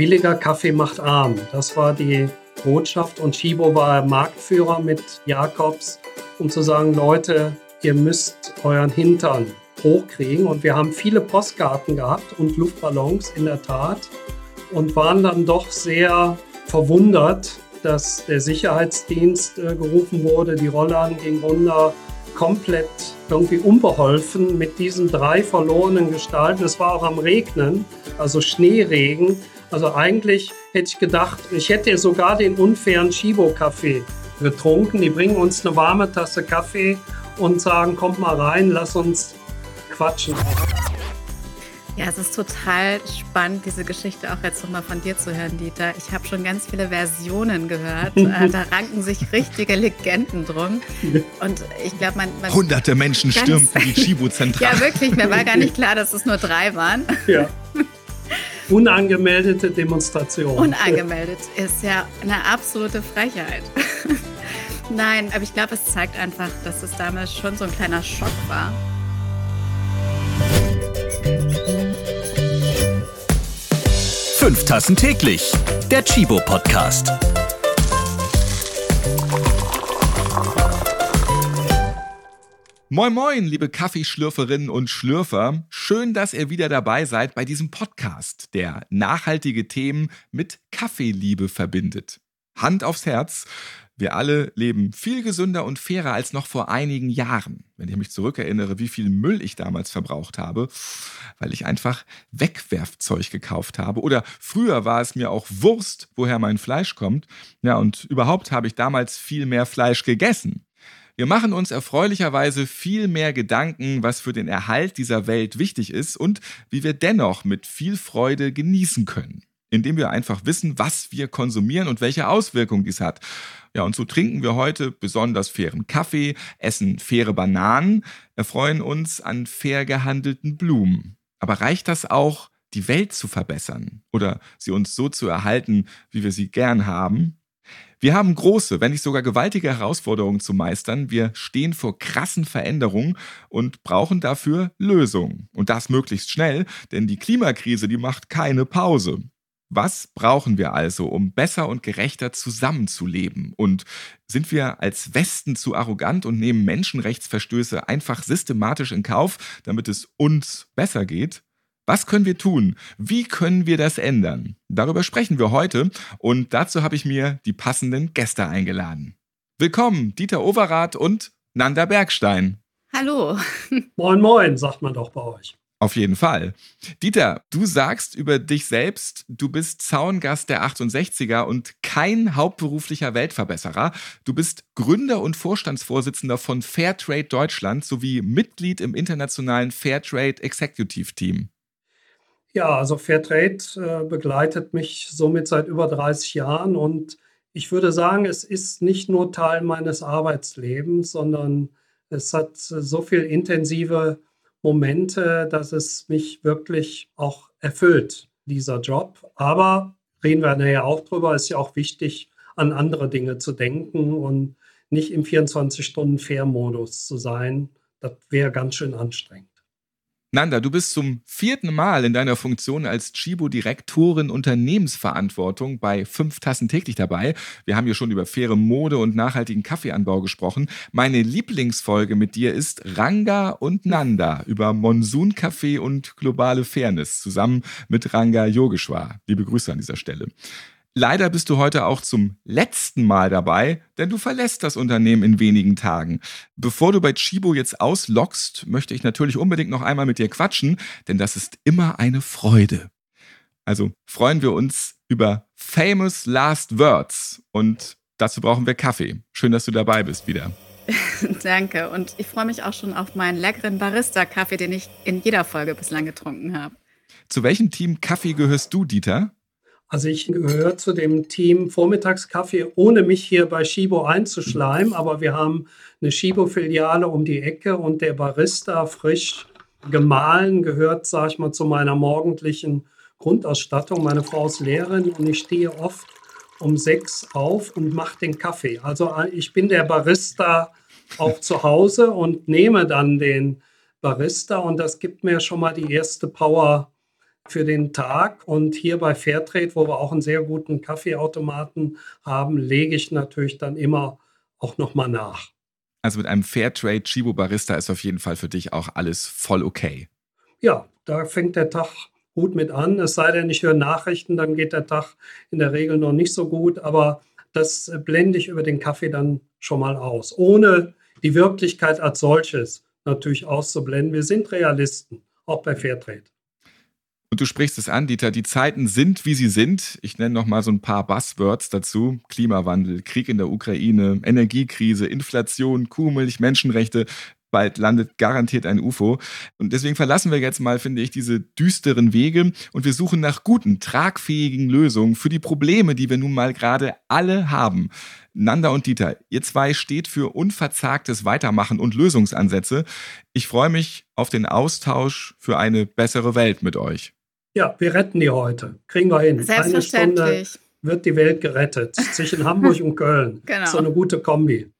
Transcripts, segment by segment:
billiger Kaffee macht arm. Das war die Botschaft und Chibo war Marktführer mit Jakobs, um zu sagen, Leute, ihr müsst euren Hintern hochkriegen. Und wir haben viele Postkarten gehabt und Luftballons in der Tat und waren dann doch sehr verwundert, dass der Sicherheitsdienst äh, gerufen wurde, die Rollladen ging runter, komplett irgendwie unbeholfen mit diesen drei verlorenen Gestalten. Es war auch am Regnen, also Schneeregen. Also eigentlich hätte ich gedacht, ich hätte sogar den unfairen Chibo-Kaffee getrunken. Die bringen uns eine warme Tasse Kaffee und sagen, kommt mal rein, lass uns quatschen. Ja, es ist total spannend, diese Geschichte auch jetzt nochmal von dir zu hören, Dieter. Ich habe schon ganz viele Versionen gehört. Äh, da ranken sich richtige Legenden drum. Und ich glaube, man, man, Hunderte Menschen stürmten die Chibo-Zentrale. ja, wirklich. Mir war gar nicht klar, dass es nur drei waren. Ja. Unangemeldete Demonstration. Unangemeldet ist ja eine absolute Frechheit. Nein, aber ich glaube, es zeigt einfach, dass es damals schon so ein kleiner Schock war. Fünf Tassen täglich. Der Chibo Podcast. Moin moin, liebe Kaffeeschlürferinnen und Schlürfer. Schön, dass ihr wieder dabei seid bei diesem Podcast, der nachhaltige Themen mit Kaffeeliebe verbindet. Hand aufs Herz. Wir alle leben viel gesünder und fairer als noch vor einigen Jahren. Wenn ich mich zurückerinnere, wie viel Müll ich damals verbraucht habe, weil ich einfach Wegwerfzeug gekauft habe. Oder früher war es mir auch Wurst, woher mein Fleisch kommt. Ja, und überhaupt habe ich damals viel mehr Fleisch gegessen. Wir machen uns erfreulicherweise viel mehr Gedanken, was für den Erhalt dieser Welt wichtig ist und wie wir dennoch mit viel Freude genießen können indem wir einfach wissen, was wir konsumieren und welche Auswirkungen dies hat. Ja, und so trinken wir heute besonders fairen Kaffee, essen faire Bananen, erfreuen uns an fair gehandelten Blumen. Aber reicht das auch, die Welt zu verbessern oder sie uns so zu erhalten, wie wir sie gern haben? Wir haben große, wenn nicht sogar gewaltige Herausforderungen zu meistern. Wir stehen vor krassen Veränderungen und brauchen dafür Lösungen. Und das möglichst schnell, denn die Klimakrise, die macht keine Pause. Was brauchen wir also, um besser und gerechter zusammenzuleben? Und sind wir als Westen zu arrogant und nehmen Menschenrechtsverstöße einfach systematisch in Kauf, damit es uns besser geht? Was können wir tun? Wie können wir das ändern? Darüber sprechen wir heute und dazu habe ich mir die passenden Gäste eingeladen. Willkommen, Dieter Overath und Nanda Bergstein. Hallo. Moin, moin, sagt man doch bei euch. Auf jeden Fall. Dieter, du sagst über dich selbst, du bist Zaungast der 68er und kein hauptberuflicher Weltverbesserer. Du bist Gründer und Vorstandsvorsitzender von Fairtrade Deutschland sowie Mitglied im internationalen Fairtrade Executive Team. Ja, also Fairtrade äh, begleitet mich somit seit über 30 Jahren und ich würde sagen, es ist nicht nur Teil meines Arbeitslebens, sondern es hat so viel intensive Momente, dass es mich wirklich auch erfüllt, dieser Job. Aber reden wir nachher auch drüber, ist ja auch wichtig, an andere Dinge zu denken und nicht im 24-Stunden-Fair-Modus zu sein. Das wäre ganz schön anstrengend. Nanda, du bist zum vierten Mal in deiner Funktion als Chibo-Direktorin Unternehmensverantwortung bei fünf Tassen täglich dabei. Wir haben hier schon über faire Mode und nachhaltigen Kaffeeanbau gesprochen. Meine Lieblingsfolge mit dir ist Ranga und Nanda über Monsunkaffee und globale Fairness zusammen mit Ranga Yogeshwar. Liebe Grüße an dieser Stelle. Leider bist du heute auch zum letzten Mal dabei, denn du verlässt das Unternehmen in wenigen Tagen. Bevor du bei Chibo jetzt auslockst, möchte ich natürlich unbedingt noch einmal mit dir quatschen, denn das ist immer eine Freude. Also freuen wir uns über famous last words und dazu brauchen wir Kaffee. Schön, dass du dabei bist wieder. Danke und ich freue mich auch schon auf meinen leckeren Barista-Kaffee, den ich in jeder Folge bislang getrunken habe. Zu welchem Team Kaffee gehörst du, Dieter? Also ich gehöre zu dem Team Vormittagskaffee, ohne mich hier bei Shibo einzuschleimen, aber wir haben eine Shibo-Filiale um die Ecke und der Barista frisch gemahlen gehört, sage ich mal, zu meiner morgendlichen Grundausstattung. Meine Frau ist Lehrerin und ich stehe oft um sechs auf und mache den Kaffee. Also äh, ich bin der Barista auch zu Hause und nehme dann den Barista und das gibt mir schon mal die erste Power für den Tag. Und hier bei Fairtrade, wo wir auch einen sehr guten Kaffeeautomaten haben, lege ich natürlich dann immer auch nochmal nach. Also mit einem Fairtrade Chibo Barista ist auf jeden Fall für dich auch alles voll okay. Ja, da fängt der Tag gut mit an. Es sei denn, ich höre Nachrichten, dann geht der Tag in der Regel noch nicht so gut. Aber das blende ich über den Kaffee dann schon mal aus, ohne die Wirklichkeit als solches natürlich auszublenden. Wir sind Realisten, auch bei Fairtrade. Und du sprichst es an, Dieter, die Zeiten sind, wie sie sind. Ich nenne noch mal so ein paar Buzzwords dazu. Klimawandel, Krieg in der Ukraine, Energiekrise, Inflation, Kuhmilch, Menschenrechte bald landet garantiert ein UFO. Und deswegen verlassen wir jetzt mal, finde ich, diese düsteren Wege und wir suchen nach guten, tragfähigen Lösungen für die Probleme, die wir nun mal gerade alle haben. Nanda und Dieter, ihr zwei steht für unverzagtes Weitermachen und Lösungsansätze. Ich freue mich auf den Austausch für eine bessere Welt mit euch. Ja, wir retten die heute. Kriegen wir hin. Selbstverständlich. Eine Stunde wird die Welt gerettet. Zwischen Hamburg und Köln. Genau. So eine gute Kombi.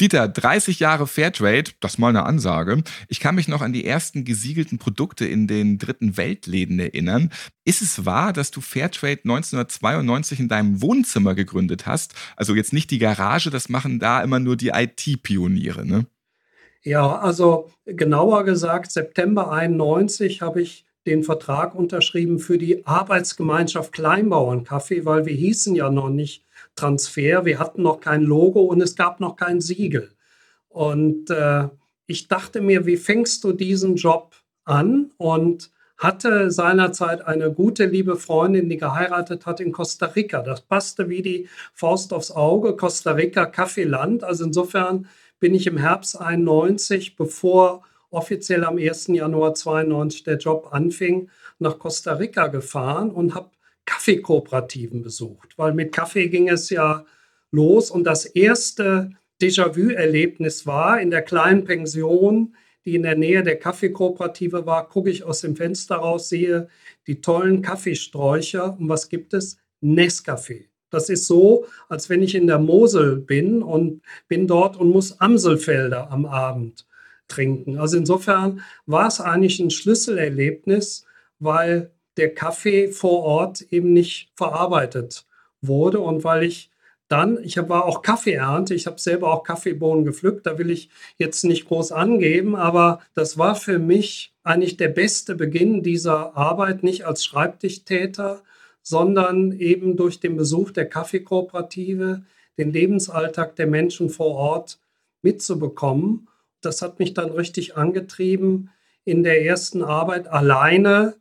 Dieter, 30 Jahre Fairtrade, das ist mal eine Ansage. Ich kann mich noch an die ersten gesiegelten Produkte in den dritten Weltläden erinnern. Ist es wahr, dass du Fairtrade 1992 in deinem Wohnzimmer gegründet hast? Also jetzt nicht die Garage, das machen da immer nur die IT-Pioniere, ne? Ja, also genauer gesagt, September 91 habe ich den Vertrag unterschrieben für die Arbeitsgemeinschaft Kleinbauernkaffee, weil wir hießen ja noch nicht Transfer. Wir hatten noch kein Logo und es gab noch kein Siegel. Und äh, ich dachte mir, wie fängst du diesen Job an? Und hatte seinerzeit eine gute, liebe Freundin, die geheiratet hat in Costa Rica. Das passte wie die Faust aufs Auge. Costa Rica, Kaffeeland. Also insofern bin ich im Herbst 91, bevor offiziell am 1. Januar 92 der Job anfing, nach Costa Rica gefahren und habe Kaffeekooperativen besucht, weil mit Kaffee ging es ja los und das erste Déjà-vu-Erlebnis war in der kleinen Pension, die in der Nähe der Kaffeekooperative war, gucke ich aus dem Fenster raus, sehe die tollen Kaffeesträucher und was gibt es? Nescafé. Das ist so, als wenn ich in der Mosel bin und bin dort und muss Amselfelder am Abend trinken. Also insofern war es eigentlich ein Schlüsselerlebnis, weil der Kaffee vor Ort eben nicht verarbeitet wurde und weil ich dann, ich war auch Kaffeeernte, ich habe selber auch Kaffeebohnen gepflückt, da will ich jetzt nicht groß angeben, aber das war für mich eigentlich der beste Beginn dieser Arbeit, nicht als Schreibtischtäter, sondern eben durch den Besuch der Kaffeekooperative, den Lebensalltag der Menschen vor Ort mitzubekommen. Das hat mich dann richtig angetrieben, in der ersten Arbeit alleine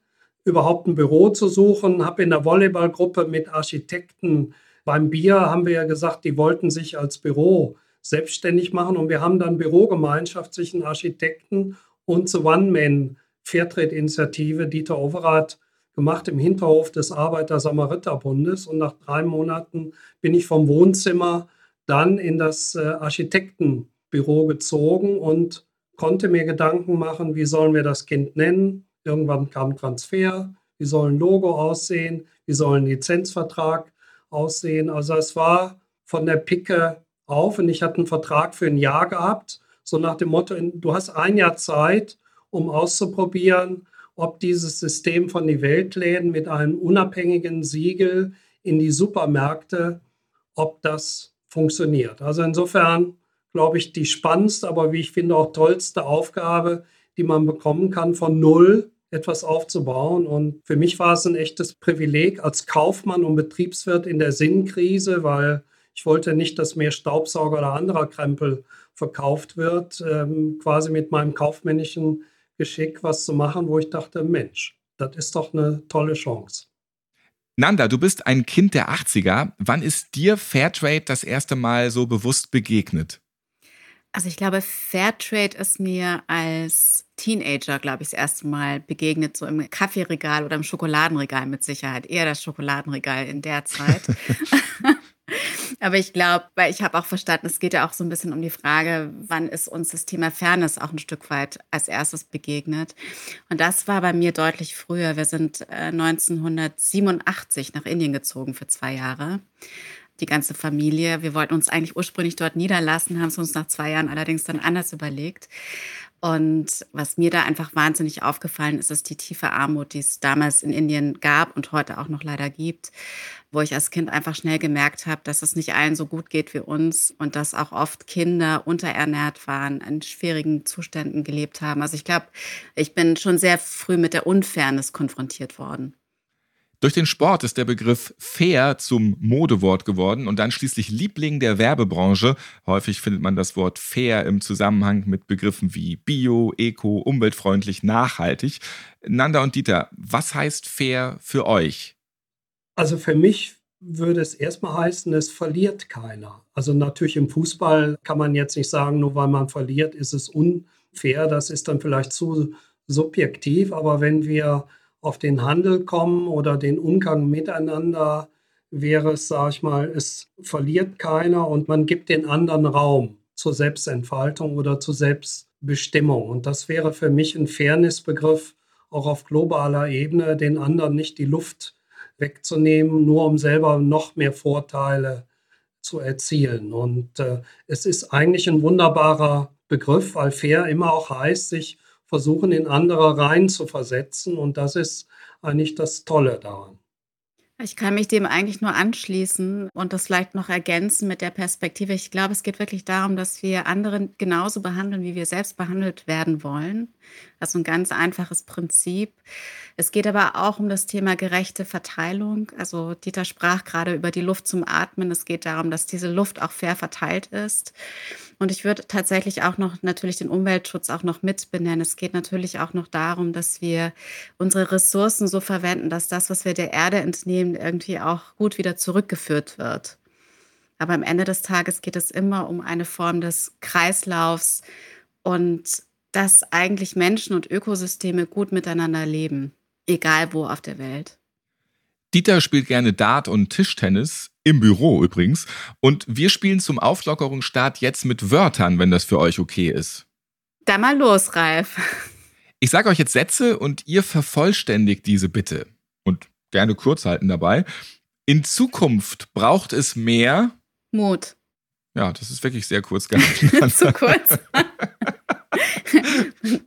überhaupt ein Büro zu suchen. Habe in der Volleyballgruppe mit Architekten beim Bier haben wir ja gesagt, die wollten sich als Büro selbstständig machen und wir haben dann Bürogemeinschaft zwischen Architekten und zur One-Man-Fairtrade-Initiative Dieter Overath gemacht im Hinterhof des Arbeiter-Samariter-Bundes und nach drei Monaten bin ich vom Wohnzimmer dann in das äh, Architektenbüro gezogen und konnte mir Gedanken machen, wie sollen wir das Kind nennen, Irgendwann kam Transfer, wie soll ein Logo aussehen, wie soll ein Lizenzvertrag aussehen. Also es war von der Picke auf und ich hatte einen Vertrag für ein Jahr gehabt, so nach dem Motto, du hast ein Jahr Zeit, um auszuprobieren, ob dieses System von die Weltläden mit einem unabhängigen Siegel in die Supermärkte, ob das funktioniert. Also insofern glaube ich, die spannendste, aber wie ich finde auch tollste Aufgabe, die man bekommen kann, von null etwas aufzubauen. Und für mich war es ein echtes Privileg als Kaufmann und Betriebswirt in der Sinnkrise, weil ich wollte nicht, dass mehr Staubsauger oder anderer Krempel verkauft wird, ähm, quasi mit meinem kaufmännischen Geschick was zu machen, wo ich dachte, Mensch, das ist doch eine tolle Chance. Nanda, du bist ein Kind der 80er. Wann ist dir Fairtrade das erste Mal so bewusst begegnet? Also ich glaube, Fairtrade ist mir als Teenager, glaube ich, das erste Mal begegnet, so im Kaffeeregal oder im Schokoladenregal mit Sicherheit. Eher das Schokoladenregal in der Zeit. Aber ich glaube, weil ich habe auch verstanden, es geht ja auch so ein bisschen um die Frage, wann ist uns das Thema Fairness auch ein Stück weit als erstes begegnet. Und das war bei mir deutlich früher. Wir sind äh, 1987 nach Indien gezogen für zwei Jahre die ganze Familie. Wir wollten uns eigentlich ursprünglich dort niederlassen, haben es uns nach zwei Jahren allerdings dann anders überlegt. Und was mir da einfach wahnsinnig aufgefallen ist, ist die tiefe Armut, die es damals in Indien gab und heute auch noch leider gibt, wo ich als Kind einfach schnell gemerkt habe, dass es nicht allen so gut geht wie uns und dass auch oft Kinder unterernährt waren, in schwierigen Zuständen gelebt haben. Also ich glaube, ich bin schon sehr früh mit der Unfairness konfrontiert worden. Durch den Sport ist der Begriff fair zum Modewort geworden und dann schließlich Liebling der Werbebranche. Häufig findet man das Wort fair im Zusammenhang mit Begriffen wie bio, eco, umweltfreundlich, nachhaltig. Nanda und Dieter, was heißt fair für euch? Also für mich würde es erstmal heißen, es verliert keiner. Also natürlich im Fußball kann man jetzt nicht sagen, nur weil man verliert, ist es unfair. Das ist dann vielleicht zu subjektiv. Aber wenn wir auf den Handel kommen oder den Umgang miteinander, wäre es, sage ich mal, es verliert keiner und man gibt den anderen Raum zur Selbstentfaltung oder zur Selbstbestimmung. Und das wäre für mich ein Fairnessbegriff, auch auf globaler Ebene, den anderen nicht die Luft wegzunehmen, nur um selber noch mehr Vorteile zu erzielen. Und äh, es ist eigentlich ein wunderbarer Begriff, weil fair immer auch heißt, sich versuchen, in andere rein zu versetzen. Und das ist eigentlich das Tolle daran. Ich kann mich dem eigentlich nur anschließen und das vielleicht noch ergänzen mit der Perspektive. Ich glaube, es geht wirklich darum, dass wir andere genauso behandeln, wie wir selbst behandelt werden wollen. Also ein ganz einfaches Prinzip. Es geht aber auch um das Thema gerechte Verteilung. Also Dieter sprach gerade über die Luft zum Atmen. Es geht darum, dass diese Luft auch fair verteilt ist. Und ich würde tatsächlich auch noch natürlich den Umweltschutz auch noch mit benennen. Es geht natürlich auch noch darum, dass wir unsere Ressourcen so verwenden, dass das, was wir der Erde entnehmen, irgendwie auch gut wieder zurückgeführt wird. Aber am Ende des Tages geht es immer um eine Form des Kreislaufs und dass eigentlich Menschen und Ökosysteme gut miteinander leben, egal wo auf der Welt. Dieter spielt gerne Dart und Tischtennis, im Büro übrigens. Und wir spielen zum Auflockerungsstart jetzt mit Wörtern, wenn das für euch okay ist. Da mal los, Ralf. Ich sage euch jetzt Sätze und ihr vervollständigt diese bitte. Und gerne kurz halten dabei. In Zukunft braucht es mehr Mut. Ja, das ist wirklich sehr kurz gehalten. Zu kurz.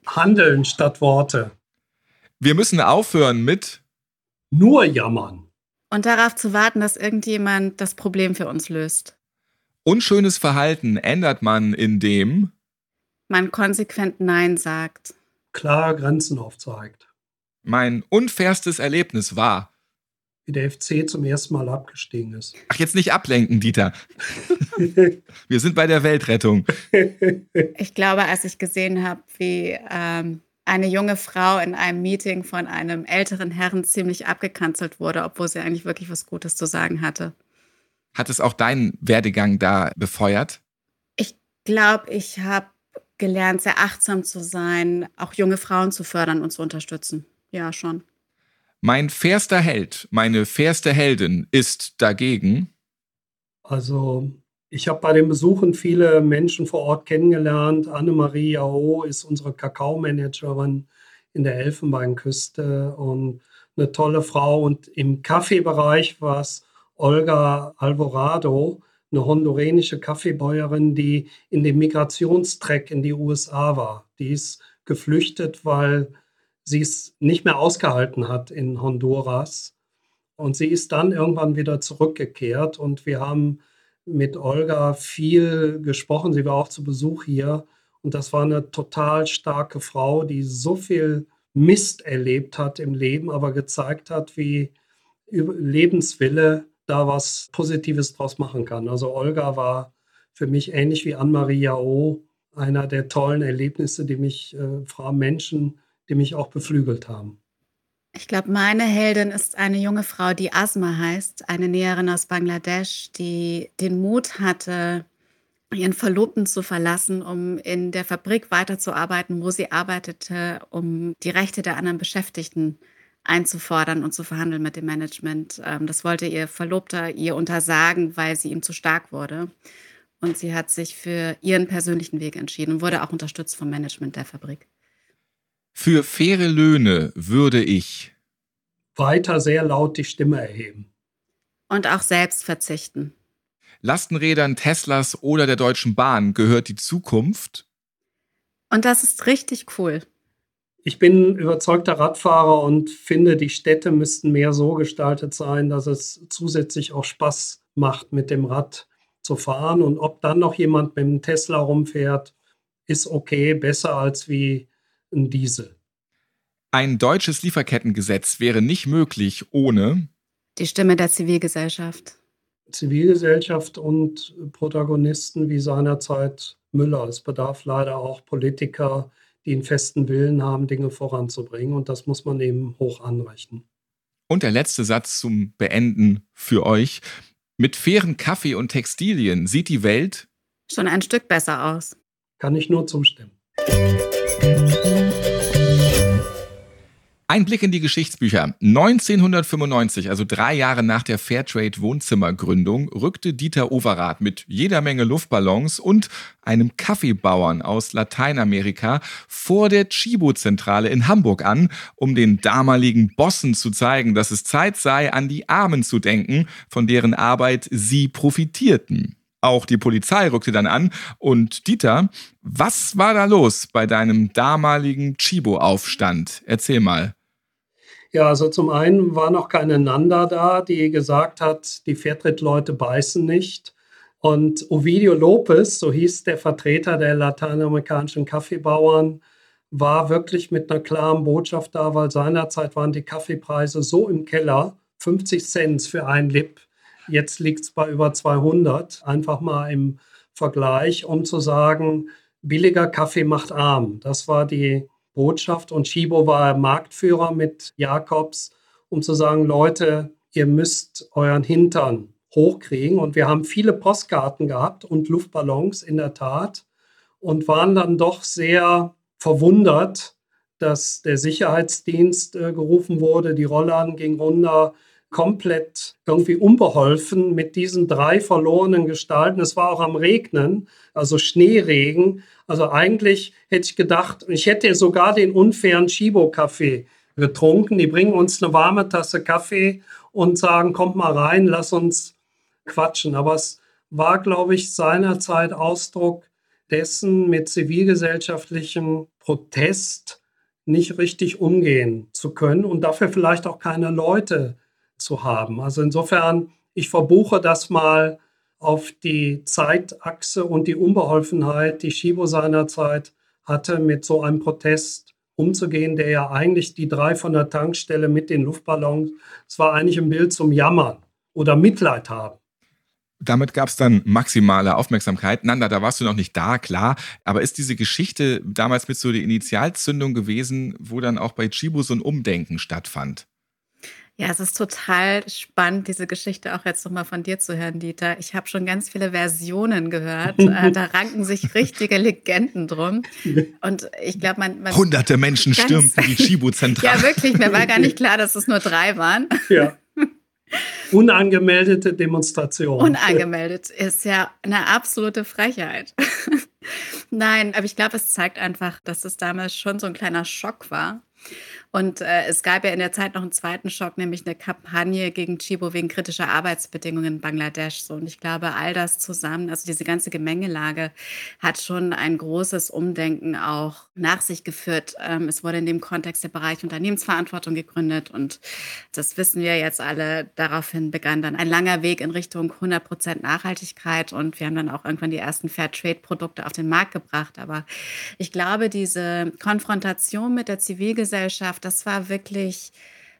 Handeln statt Worte. Wir müssen aufhören mit nur jammern. Und darauf zu warten, dass irgendjemand das Problem für uns löst. Unschönes Verhalten ändert man, indem man konsequent Nein sagt. Klar Grenzen aufzeigt. Mein unfairstes Erlebnis war, wie der FC zum ersten Mal abgestiegen ist. Ach, jetzt nicht ablenken, Dieter. Wir sind bei der Weltrettung. Ich glaube, als ich gesehen habe, wie ähm, eine junge Frau in einem Meeting von einem älteren Herrn ziemlich abgekanzelt wurde, obwohl sie eigentlich wirklich was Gutes zu sagen hatte. Hat es auch deinen Werdegang da befeuert? Ich glaube, ich habe gelernt, sehr achtsam zu sein, auch junge Frauen zu fördern und zu unterstützen. Ja, schon. Mein fairster Held, meine fairste Heldin ist dagegen. Also ich habe bei den Besuchen viele Menschen vor Ort kennengelernt. Annemarie Ao ist unsere Kakaomanagerin in der Elfenbeinküste und eine tolle Frau. Und im Kaffeebereich war es Olga Alvorado, eine hondurenische Kaffeebäuerin, die in dem Migrationstreck in die USA war. Die ist geflüchtet, weil sie es nicht mehr ausgehalten hat in Honduras. Und sie ist dann irgendwann wieder zurückgekehrt und wir haben mit Olga viel gesprochen. Sie war auch zu Besuch hier. Und das war eine total starke Frau, die so viel Mist erlebt hat im Leben, aber gezeigt hat, wie Lebenswille da was Positives draus machen kann. Also Olga war für mich ähnlich wie Anne-Maria O. einer der tollen Erlebnisse, die mich, äh, Menschen, die mich auch beflügelt haben. Ich glaube, meine Heldin ist eine junge Frau, die Asma heißt, eine Näherin aus Bangladesch, die den Mut hatte, ihren Verlobten zu verlassen, um in der Fabrik weiterzuarbeiten, wo sie arbeitete, um die Rechte der anderen Beschäftigten einzufordern und zu verhandeln mit dem Management. Ähm, das wollte ihr Verlobter ihr untersagen, weil sie ihm zu stark wurde. Und sie hat sich für ihren persönlichen Weg entschieden und wurde auch unterstützt vom Management der Fabrik. Für faire Löhne würde ich weiter sehr laut die Stimme erheben. Und auch selbst verzichten. Lastenrädern Teslas oder der Deutschen Bahn gehört die Zukunft? Und das ist richtig cool. Ich bin überzeugter Radfahrer und finde, die Städte müssten mehr so gestaltet sein, dass es zusätzlich auch Spaß macht, mit dem Rad zu fahren. Und ob dann noch jemand mit dem Tesla rumfährt, ist okay, besser als wie Diesel. Ein deutsches Lieferkettengesetz wäre nicht möglich ohne die Stimme der Zivilgesellschaft. Zivilgesellschaft und Protagonisten wie seinerzeit Müller. Es bedarf leider auch Politiker, die einen festen Willen haben, Dinge voranzubringen. Und das muss man eben hoch anrechnen. Und der letzte Satz zum Beenden für euch. Mit fairen Kaffee und Textilien sieht die Welt schon ein Stück besser aus. Kann ich nur zustimmen. Ein Blick in die Geschichtsbücher. 1995, also drei Jahre nach der Fairtrade Wohnzimmergründung, rückte Dieter Overath mit jeder Menge Luftballons und einem Kaffeebauern aus Lateinamerika vor der Chibo-Zentrale in Hamburg an, um den damaligen Bossen zu zeigen, dass es Zeit sei, an die Armen zu denken, von deren Arbeit sie profitierten. Auch die Polizei rückte dann an. Und Dieter, was war da los bei deinem damaligen Chibo-Aufstand? Erzähl mal. Ja, also zum einen war noch keine Nanda da, die gesagt hat, die Fairtrade-Leute beißen nicht. Und Ovidio Lopez, so hieß der Vertreter der lateinamerikanischen Kaffeebauern, war wirklich mit einer klaren Botschaft da, weil seinerzeit waren die Kaffeepreise so im Keller, 50 Cent für ein Lip. Jetzt liegt es bei über 200. Einfach mal im Vergleich, um zu sagen, billiger Kaffee macht arm. Das war die Botschaft und Chibo war Marktführer mit Jakobs, um zu sagen, Leute, ihr müsst euren Hintern hochkriegen. Und wir haben viele Postkarten gehabt und Luftballons in der Tat und waren dann doch sehr verwundert, dass der Sicherheitsdienst äh, gerufen wurde, die Rollern ging runter, komplett irgendwie unbeholfen mit diesen drei verlorenen Gestalten. Es war auch am Regnen, also Schneeregen. Also eigentlich hätte ich gedacht, ich hätte sogar den unfairen Chibo-Kaffee getrunken. Die bringen uns eine warme Tasse Kaffee und sagen, kommt mal rein, lass uns quatschen. Aber es war, glaube ich, seinerzeit Ausdruck dessen, mit zivilgesellschaftlichem Protest nicht richtig umgehen zu können und dafür vielleicht auch keine Leute zu haben. Also insofern, ich verbuche das mal auf die Zeitachse und die Unbeholfenheit, die Schibo seinerzeit hatte, mit so einem Protest umzugehen, der ja eigentlich die drei von der Tankstelle mit den Luftballons, es war eigentlich ein Bild zum Jammern oder Mitleid haben. Damit gab es dann maximale Aufmerksamkeit. Nanda, da warst du noch nicht da, klar. Aber ist diese Geschichte damals mit so der Initialzündung gewesen, wo dann auch bei Chibo so ein Umdenken stattfand? Ja, es ist total spannend, diese Geschichte auch jetzt nochmal von dir zu hören, Dieter. Ich habe schon ganz viele Versionen gehört. Äh, da ranken sich richtige Legenden drum. Und ich glaube, man, man, Hunderte Menschen stürmten die Chibo-Zentrale. ja, wirklich. Mir war gar nicht klar, dass es nur drei waren. Ja. Unangemeldete Demonstration. Unangemeldet ist ja eine absolute Frechheit. Nein, aber ich glaube, es zeigt einfach, dass es damals schon so ein kleiner Schock war. Und äh, es gab ja in der Zeit noch einen zweiten Schock, nämlich eine Kampagne gegen Chibo wegen kritischer Arbeitsbedingungen in Bangladesch. So, und ich glaube, all das zusammen, also diese ganze Gemengelage, hat schon ein großes Umdenken auch nach sich geführt. Ähm, es wurde in dem Kontext der Bereich Unternehmensverantwortung gegründet und das wissen wir jetzt alle. Daraufhin begann dann ein langer Weg in Richtung 100 Prozent Nachhaltigkeit und wir haben dann auch irgendwann die ersten Fairtrade-Produkte auf den Markt gebracht. Aber ich glaube, diese Konfrontation mit der Zivilgesellschaft, das war wirklich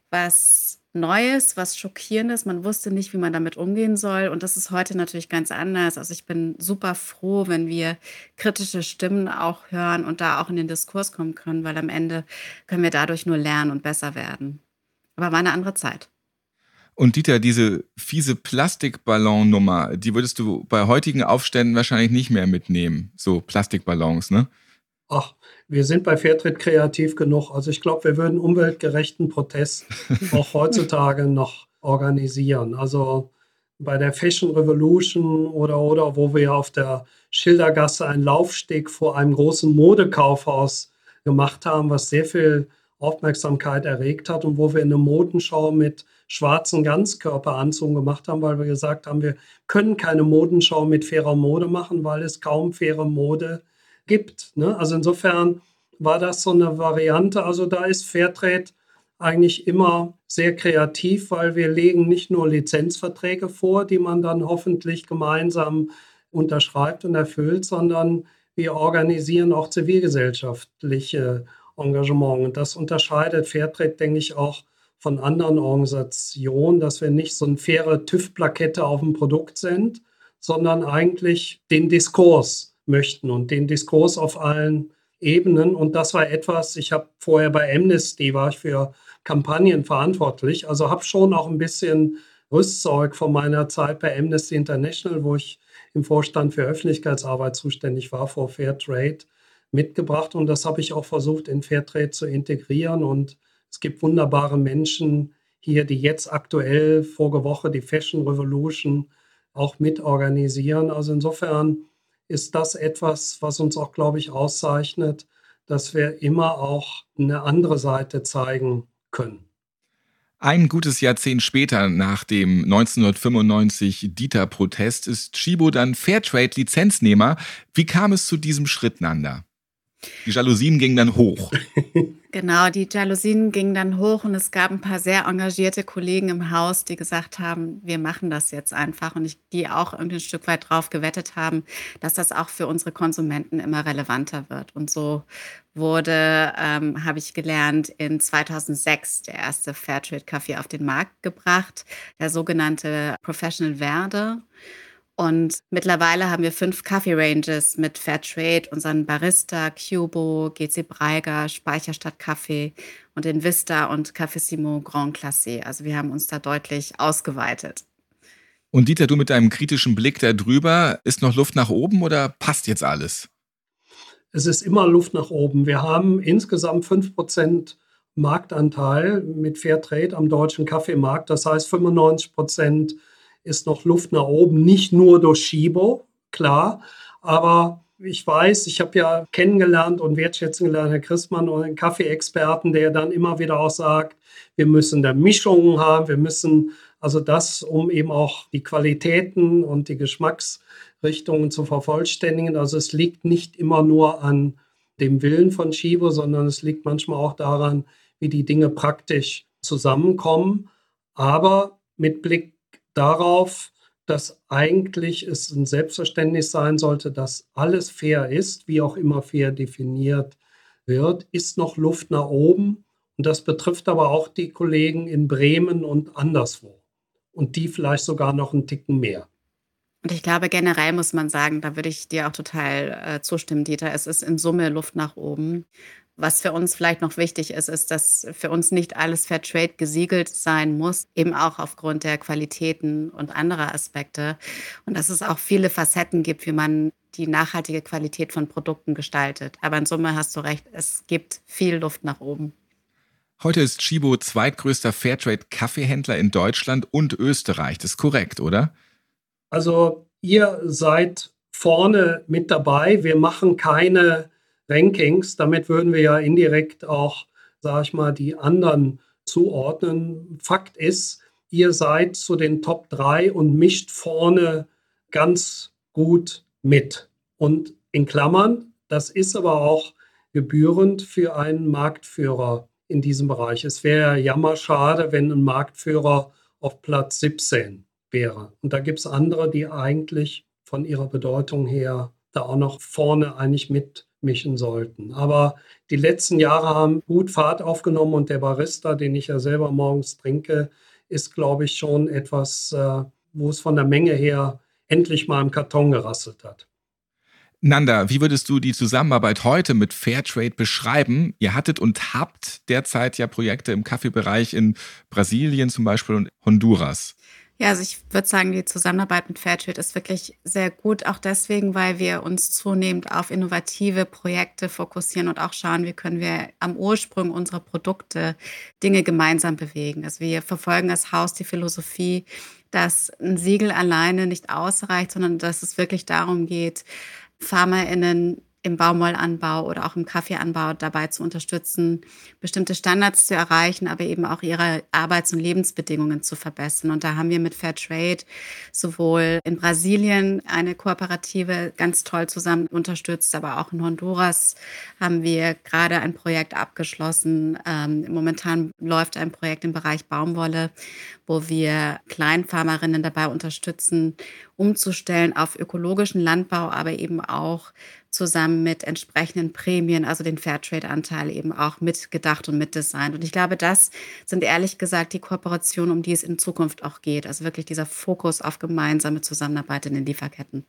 was Neues, was Schockierendes. Man wusste nicht, wie man damit umgehen soll. Und das ist heute natürlich ganz anders. Also ich bin super froh, wenn wir kritische Stimmen auch hören und da auch in den Diskurs kommen können, weil am Ende können wir dadurch nur lernen und besser werden. Aber war eine andere Zeit. Und Dieter, diese fiese Plastikballonnummer, die würdest du bei heutigen Aufständen wahrscheinlich nicht mehr mitnehmen. So Plastikballons, ne? Ach, wir sind bei Fairtrade kreativ genug. Also ich glaube, wir würden umweltgerechten Protest auch heutzutage noch organisieren. Also bei der Fashion Revolution oder, oder wo wir auf der Schildergasse einen Laufsteg vor einem großen Modekaufhaus gemacht haben, was sehr viel Aufmerksamkeit erregt hat und wo wir eine Modenschau mit schwarzen Ganzkörperanzügen gemacht haben, weil wir gesagt haben, wir können keine Modenschau mit fairer Mode machen, weil es kaum faire Mode gibt. Ne? Also insofern war das so eine Variante. Also da ist Fairtrade eigentlich immer sehr kreativ, weil wir legen nicht nur Lizenzverträge vor, die man dann hoffentlich gemeinsam unterschreibt und erfüllt, sondern wir organisieren auch zivilgesellschaftliche Engagement. Und das unterscheidet Fairtrade, denke ich, auch von anderen Organisationen, dass wir nicht so eine faire TÜV-Plakette auf dem Produkt sind, sondern eigentlich den Diskurs möchten und den Diskurs auf allen Ebenen. Und das war etwas, ich habe vorher bei Amnesty, war ich für Kampagnen verantwortlich, also habe schon auch ein bisschen Rüstzeug von meiner Zeit bei Amnesty International, wo ich im Vorstand für Öffentlichkeitsarbeit zuständig war, vor Fairtrade, mitgebracht. Und das habe ich auch versucht, in Fairtrade zu integrieren. Und es gibt wunderbare Menschen hier, die jetzt aktuell vorige Woche die Fashion Revolution auch mitorganisieren. Also insofern ist das etwas, was uns auch, glaube ich, auszeichnet, dass wir immer auch eine andere Seite zeigen können. Ein gutes Jahrzehnt später, nach dem 1995 Dieter-Protest, ist Chibo dann Fairtrade-Lizenznehmer. Wie kam es zu diesem Schritt, Nanda? Die Jalousien gingen dann hoch. Genau, die Jalousien gingen dann hoch und es gab ein paar sehr engagierte Kollegen im Haus, die gesagt haben, wir machen das jetzt einfach und ich, die auch irgendwie ein Stück weit drauf gewettet haben, dass das auch für unsere Konsumenten immer relevanter wird. Und so wurde, ähm, habe ich gelernt, in 2006 der erste Fairtrade-Kaffee auf den Markt gebracht, der sogenannte Professional Verde. Und mittlerweile haben wir fünf Kaffee-Ranges mit Fairtrade, unseren Barista, Cubo, GC Breiger, Speicherstadt Kaffee und den Vista und Cafissimo Grand Classé. Also wir haben uns da deutlich ausgeweitet. Und Dieter, du mit deinem kritischen Blick da drüber, ist noch Luft nach oben oder passt jetzt alles? Es ist immer Luft nach oben. Wir haben insgesamt 5% Marktanteil mit Fairtrade am deutschen Kaffeemarkt. Das heißt 95 Prozent ist noch Luft nach oben, nicht nur durch Schibo, klar, aber ich weiß, ich habe ja kennengelernt und wertschätzen gelernt, Herr Christmann, einen Kaffeeexperten, der dann immer wieder auch sagt, wir müssen da Mischungen haben, wir müssen also das, um eben auch die Qualitäten und die Geschmacksrichtungen zu vervollständigen. Also es liegt nicht immer nur an dem Willen von Schibo, sondern es liegt manchmal auch daran, wie die Dinge praktisch zusammenkommen. Aber mit Blick darauf, dass eigentlich es ein Selbstverständnis sein sollte, dass alles fair ist, wie auch immer fair definiert wird, ist noch Luft nach oben. Und das betrifft aber auch die Kollegen in Bremen und anderswo. Und die vielleicht sogar noch einen Ticken mehr. Und ich glaube, generell muss man sagen, da würde ich dir auch total äh, zustimmen, Dieter. Es ist in Summe Luft nach oben. Was für uns vielleicht noch wichtig ist, ist, dass für uns nicht alles Fairtrade gesiegelt sein muss, eben auch aufgrund der Qualitäten und anderer Aspekte. Und dass es auch viele Facetten gibt, wie man die nachhaltige Qualität von Produkten gestaltet. Aber in Summe hast du recht, es gibt viel Luft nach oben. Heute ist Chibo zweitgrößter Fairtrade-Kaffeehändler in Deutschland und Österreich. Das ist korrekt, oder? Also ihr seid vorne mit dabei. Wir machen keine Rankings. Damit würden wir ja indirekt auch, sage ich mal, die anderen zuordnen. Fakt ist, ihr seid zu den Top 3 und mischt vorne ganz gut mit. Und in Klammern, das ist aber auch gebührend für einen Marktführer in diesem Bereich. Es wäre jammerschade, wenn ein Marktführer auf Platz 17 wäre. Und da gibt es andere, die eigentlich von ihrer Bedeutung her da auch noch vorne eigentlich mit mischen sollten. Aber die letzten Jahre haben gut Fahrt aufgenommen und der Barista, den ich ja selber morgens trinke, ist, glaube ich, schon etwas, äh, wo es von der Menge her endlich mal im Karton gerasselt hat. Nanda, wie würdest du die Zusammenarbeit heute mit Fairtrade beschreiben? Ihr hattet und habt derzeit ja Projekte im Kaffeebereich in Brasilien zum Beispiel und Honduras. Ja, also ich würde sagen, die Zusammenarbeit mit Fairtrade ist wirklich sehr gut, auch deswegen, weil wir uns zunehmend auf innovative Projekte fokussieren und auch schauen, wie können wir am Ursprung unserer Produkte Dinge gemeinsam bewegen. Also wir verfolgen als Haus die Philosophie, dass ein Siegel alleine nicht ausreicht, sondern dass es wirklich darum geht, PharmaInnen im Baumwollanbau oder auch im Kaffeeanbau dabei zu unterstützen, bestimmte Standards zu erreichen, aber eben auch ihre Arbeits- und Lebensbedingungen zu verbessern. Und da haben wir mit Fairtrade sowohl in Brasilien eine Kooperative ganz toll zusammen unterstützt, aber auch in Honduras haben wir gerade ein Projekt abgeschlossen. Ähm, momentan läuft ein Projekt im Bereich Baumwolle, wo wir Kleinfarmerinnen dabei unterstützen, umzustellen auf ökologischen Landbau, aber eben auch zusammen mit entsprechenden Prämien, also den Fairtrade-Anteil eben auch mitgedacht und mitdesignt. Und ich glaube, das sind ehrlich gesagt die Kooperationen, um die es in Zukunft auch geht. Also wirklich dieser Fokus auf gemeinsame Zusammenarbeit in den Lieferketten.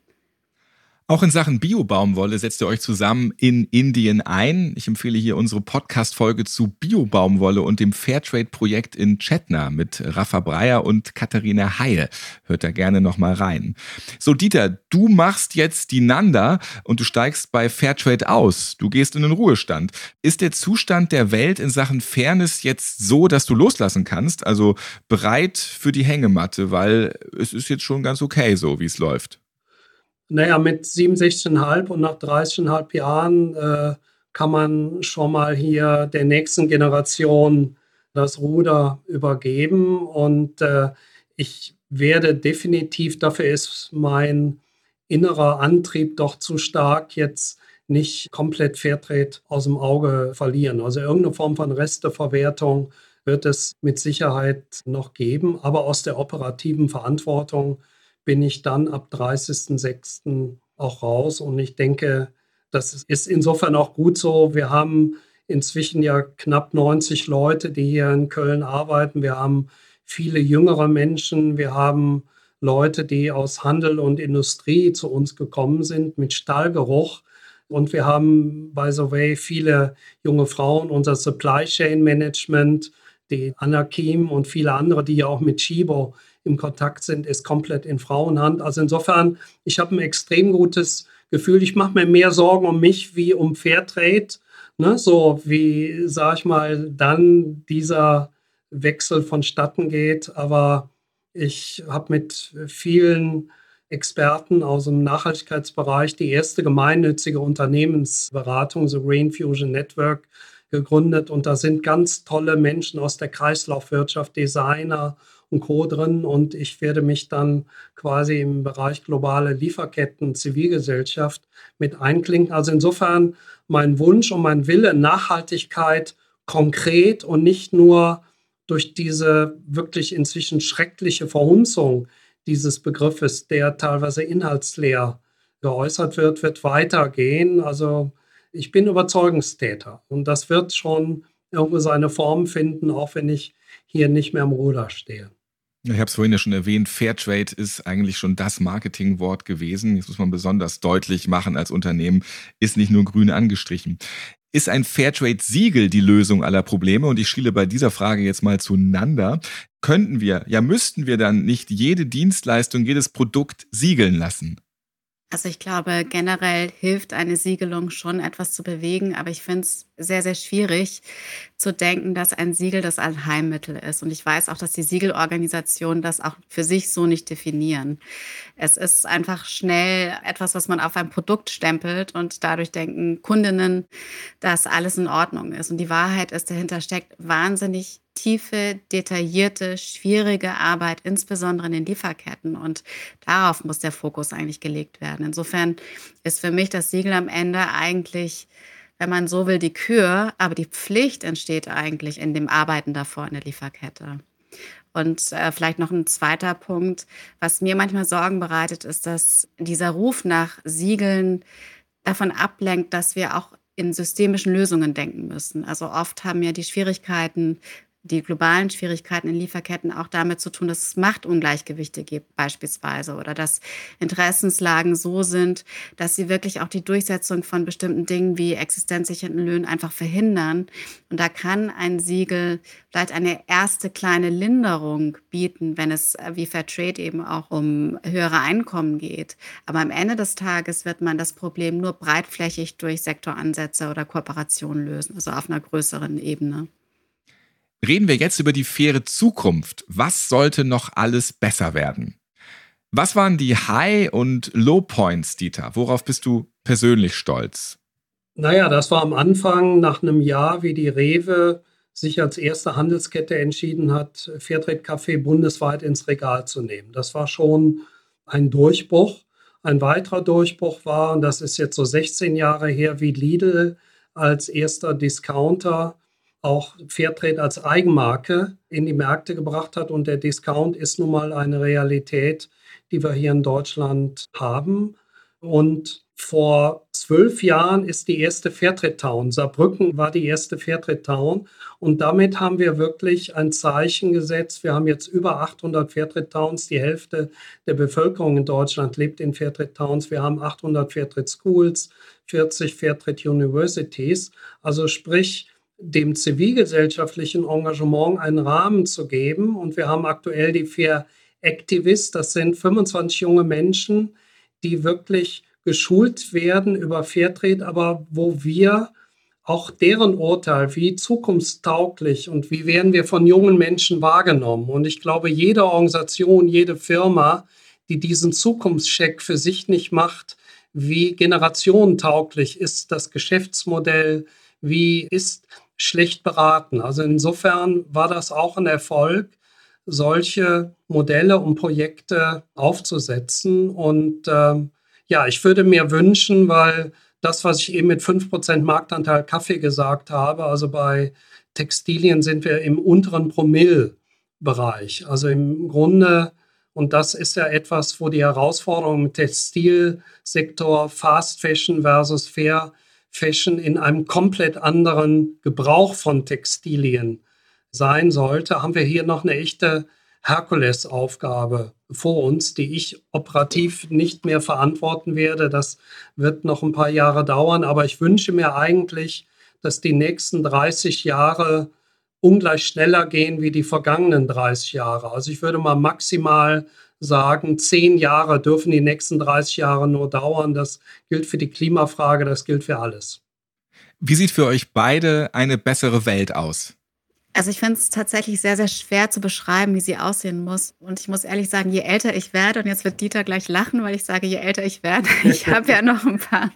Auch in Sachen Bio-Baumwolle setzt ihr euch zusammen in Indien ein. Ich empfehle hier unsere Podcast-Folge zu Bio-Baumwolle und dem Fairtrade-Projekt in Chetna mit Rafa Breyer und Katharina Heil. Hört da gerne nochmal rein. So, Dieter, du machst jetzt die Nanda und du steigst bei Fairtrade aus. Du gehst in den Ruhestand. Ist der Zustand der Welt in Sachen Fairness jetzt so, dass du loslassen kannst? Also bereit für die Hängematte, weil es ist jetzt schon ganz okay so, wie es läuft. Naja, mit 67,5 und nach 30,5 Jahren äh, kann man schon mal hier der nächsten Generation das Ruder übergeben. Und äh, ich werde definitiv, dafür ist mein innerer Antrieb doch zu stark, jetzt nicht komplett Fairtrade aus dem Auge verlieren. Also irgendeine Form von Resteverwertung wird es mit Sicherheit noch geben, aber aus der operativen Verantwortung bin ich dann ab 30.06. auch raus. Und ich denke, das ist insofern auch gut so. Wir haben inzwischen ja knapp 90 Leute, die hier in Köln arbeiten. Wir haben viele jüngere Menschen. Wir haben Leute, die aus Handel und Industrie zu uns gekommen sind mit Stallgeruch. Und wir haben, by the way, viele junge Frauen, unser Supply Chain Management, die Anna Kim und viele andere, die ja auch mit Chibo im Kontakt sind, ist komplett in Frauenhand. Also insofern, ich habe ein extrem gutes Gefühl. Ich mache mir mehr Sorgen um mich wie um Fairtrade. Ne? So wie, sag ich mal, dann dieser Wechsel vonstatten geht. Aber ich habe mit vielen Experten aus dem Nachhaltigkeitsbereich die erste gemeinnützige Unternehmensberatung, so Green Fusion Network, gegründet. Und da sind ganz tolle Menschen aus der Kreislaufwirtschaft, Designer und Co. drin und ich werde mich dann quasi im Bereich globale Lieferketten, Zivilgesellschaft mit einklinken. Also insofern mein Wunsch und mein Wille, Nachhaltigkeit konkret und nicht nur durch diese wirklich inzwischen schreckliche Verhunzung dieses Begriffes, der teilweise inhaltsleer geäußert wird, wird weitergehen. Also ich bin Überzeugungstäter und das wird schon irgendwo seine Form finden, auch wenn ich hier nicht mehr im Ruder stehe. Ich habe es vorhin ja schon erwähnt, Fairtrade ist eigentlich schon das Marketingwort gewesen. Das muss man besonders deutlich machen als Unternehmen, ist nicht nur grün angestrichen. Ist ein Fairtrade-Siegel die Lösung aller Probleme? Und ich schiele bei dieser Frage jetzt mal zueinander. Könnten wir, ja müssten wir dann nicht jede Dienstleistung, jedes Produkt siegeln lassen? Also ich glaube, generell hilft eine Siegelung schon etwas zu bewegen, aber ich finde es sehr, sehr schwierig zu denken, dass ein Siegel das Allheilmittel ist. Und ich weiß auch, dass die Siegelorganisationen das auch für sich so nicht definieren. Es ist einfach schnell etwas, was man auf ein Produkt stempelt und dadurch denken Kundinnen, dass alles in Ordnung ist. Und die Wahrheit ist, dahinter steckt wahnsinnig tiefe, detaillierte, schwierige Arbeit, insbesondere in den Lieferketten. Und darauf muss der Fokus eigentlich gelegt werden. Insofern ist für mich das Siegel am Ende eigentlich, wenn man so will, die Kür, aber die Pflicht entsteht eigentlich in dem Arbeiten davor in der Lieferkette. Und äh, vielleicht noch ein zweiter Punkt, was mir manchmal Sorgen bereitet, ist, dass dieser Ruf nach Siegeln davon ablenkt, dass wir auch in systemischen Lösungen denken müssen. Also oft haben ja die Schwierigkeiten die globalen Schwierigkeiten in Lieferketten auch damit zu tun, dass es Machtungleichgewichte gibt beispielsweise oder dass Interessenslagen so sind, dass sie wirklich auch die Durchsetzung von bestimmten Dingen wie existenzsichernden Löhnen einfach verhindern. Und da kann ein Siegel vielleicht eine erste kleine Linderung bieten, wenn es äh, wie Fairtrade eben auch um höhere Einkommen geht. Aber am Ende des Tages wird man das Problem nur breitflächig durch Sektoransätze oder Kooperationen lösen, also auf einer größeren Ebene. Reden wir jetzt über die faire Zukunft. Was sollte noch alles besser werden? Was waren die High- und Low-Points, Dieter? Worauf bist du persönlich stolz? Naja, das war am Anfang nach einem Jahr, wie die Rewe sich als erste Handelskette entschieden hat, Fairtrade Kaffee bundesweit ins Regal zu nehmen. Das war schon ein Durchbruch. Ein weiterer Durchbruch war, und das ist jetzt so 16 Jahre her, wie Lidl als erster Discounter auch Fairtrade als Eigenmarke in die Märkte gebracht hat. Und der Discount ist nun mal eine Realität, die wir hier in Deutschland haben. Und vor zwölf Jahren ist die erste Fairtrade Town. Saarbrücken war die erste Fairtrade Town. Und damit haben wir wirklich ein Zeichen gesetzt. Wir haben jetzt über 800 Fairtrade Towns. Die Hälfte der Bevölkerung in Deutschland lebt in Fairtrade Towns. Wir haben 800 Fairtrade Schools, 40 Fairtrade Universities. Also sprich, dem zivilgesellschaftlichen Engagement einen Rahmen zu geben. Und wir haben aktuell die Fair Activists. Das sind 25 junge Menschen, die wirklich geschult werden über Fairtrade, aber wo wir auch deren Urteil, wie zukunftstauglich und wie werden wir von jungen Menschen wahrgenommen. Und ich glaube, jede Organisation, jede Firma, die diesen Zukunftscheck für sich nicht macht, wie generationentauglich ist das Geschäftsmodell, wie ist schlecht beraten. Also insofern war das auch ein Erfolg, solche Modelle und Projekte aufzusetzen. Und ähm, ja, ich würde mir wünschen, weil das, was ich eben mit 5% Marktanteil Kaffee gesagt habe, also bei Textilien sind wir im unteren Promille-Bereich. Also im Grunde, und das ist ja etwas, wo die Herausforderung im Textilsektor Fast Fashion versus Fair Fashion in einem komplett anderen Gebrauch von Textilien sein sollte, haben wir hier noch eine echte Herkulesaufgabe vor uns, die ich operativ nicht mehr verantworten werde. Das wird noch ein paar Jahre dauern, aber ich wünsche mir eigentlich, dass die nächsten 30 Jahre ungleich schneller gehen wie die vergangenen 30 Jahre. Also ich würde mal maximal sagen, zehn Jahre dürfen die nächsten 30 Jahre nur dauern. Das gilt für die Klimafrage, das gilt für alles. Wie sieht für euch beide eine bessere Welt aus? Also ich finde es tatsächlich sehr, sehr schwer zu beschreiben, wie sie aussehen muss. Und ich muss ehrlich sagen, je älter ich werde, und jetzt wird Dieter gleich lachen, weil ich sage, je älter ich werde, ich habe ja noch ein paar,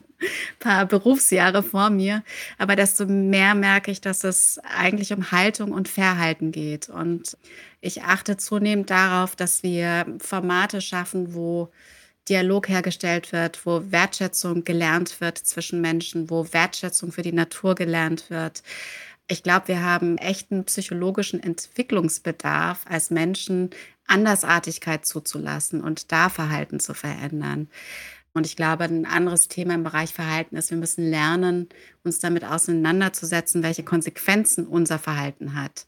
paar Berufsjahre vor mir, aber desto mehr merke ich, dass es eigentlich um Haltung und Verhalten geht. Und ich achte zunehmend darauf, dass wir Formate schaffen, wo Dialog hergestellt wird, wo Wertschätzung gelernt wird zwischen Menschen, wo Wertschätzung für die Natur gelernt wird ich glaube, wir haben echten psychologischen Entwicklungsbedarf als Menschen, Andersartigkeit zuzulassen und da Verhalten zu verändern. Und ich glaube, ein anderes Thema im Bereich Verhalten ist, wir müssen lernen, uns damit auseinanderzusetzen, welche Konsequenzen unser Verhalten hat.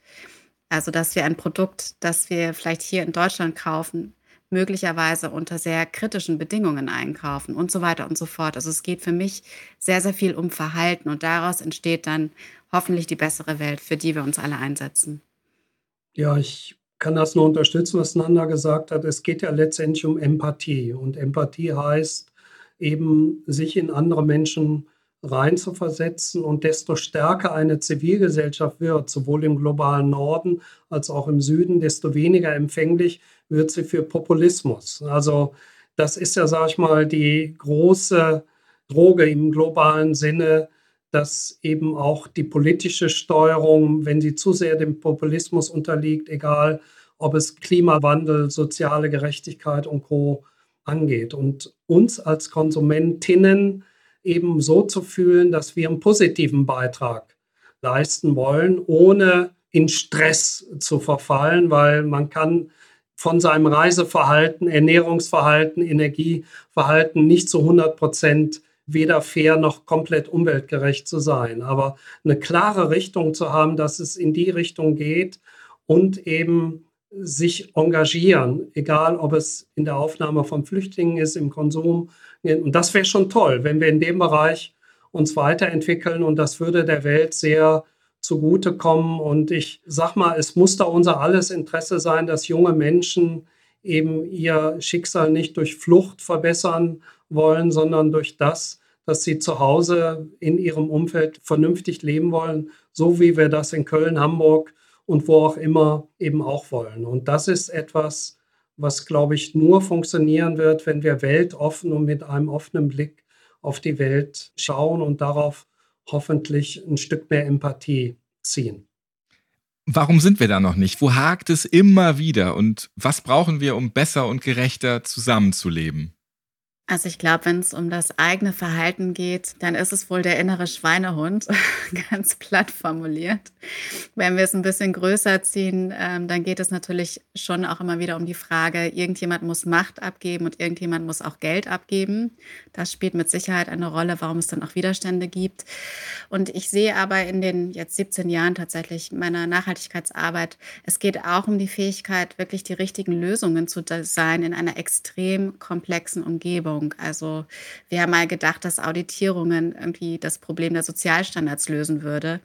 Also, dass wir ein Produkt, das wir vielleicht hier in Deutschland kaufen, möglicherweise unter sehr kritischen Bedingungen einkaufen und so weiter und so fort. Also es geht für mich sehr, sehr viel um Verhalten und daraus entsteht dann hoffentlich die bessere Welt, für die wir uns alle einsetzen. Ja, ich kann das nur unterstützen, was Nanda gesagt hat. Es geht ja letztendlich um Empathie und Empathie heißt eben, sich in andere Menschen reinzuversetzen und desto stärker eine Zivilgesellschaft wird, sowohl im globalen Norden als auch im Süden, desto weniger empfänglich wird sie für Populismus. Also das ist ja, sage ich mal, die große Droge im globalen Sinne, dass eben auch die politische Steuerung, wenn sie zu sehr dem Populismus unterliegt, egal ob es Klimawandel, soziale Gerechtigkeit und Co angeht. Und uns als Konsumentinnen eben so zu fühlen, dass wir einen positiven Beitrag leisten wollen, ohne in Stress zu verfallen, weil man kann von seinem Reiseverhalten, Ernährungsverhalten, Energieverhalten nicht zu 100 Prozent weder fair noch komplett umweltgerecht zu sein. Aber eine klare Richtung zu haben, dass es in die Richtung geht und eben sich engagieren, egal ob es in der Aufnahme von Flüchtlingen ist, im Konsum. Und das wäre schon toll, wenn wir in dem Bereich uns weiterentwickeln und das würde der Welt sehr zugutekommen. Und ich sag mal, es muss da unser alles Interesse sein, dass junge Menschen eben ihr Schicksal nicht durch Flucht verbessern wollen, sondern durch das, dass sie zu Hause in ihrem Umfeld vernünftig leben wollen, so wie wir das in Köln, Hamburg und wo auch immer eben auch wollen. Und das ist etwas, was, glaube ich, nur funktionieren wird, wenn wir weltoffen und mit einem offenen Blick auf die Welt schauen und darauf hoffentlich ein Stück mehr Empathie ziehen. Warum sind wir da noch nicht? Wo hakt es immer wieder? Und was brauchen wir, um besser und gerechter zusammenzuleben? Also ich glaube, wenn es um das eigene Verhalten geht, dann ist es wohl der innere Schweinehund, ganz platt formuliert. Wenn wir es ein bisschen größer ziehen, ähm, dann geht es natürlich schon auch immer wieder um die Frage, irgendjemand muss Macht abgeben und irgendjemand muss auch Geld abgeben. Das spielt mit Sicherheit eine Rolle, warum es dann auch Widerstände gibt. Und ich sehe aber in den jetzt 17 Jahren tatsächlich meiner Nachhaltigkeitsarbeit, es geht auch um die Fähigkeit, wirklich die richtigen Lösungen zu sein in einer extrem komplexen Umgebung. Auditierung. Also wir haben mal gedacht, dass Auditierungen irgendwie das Problem der Sozialstandards lösen würde.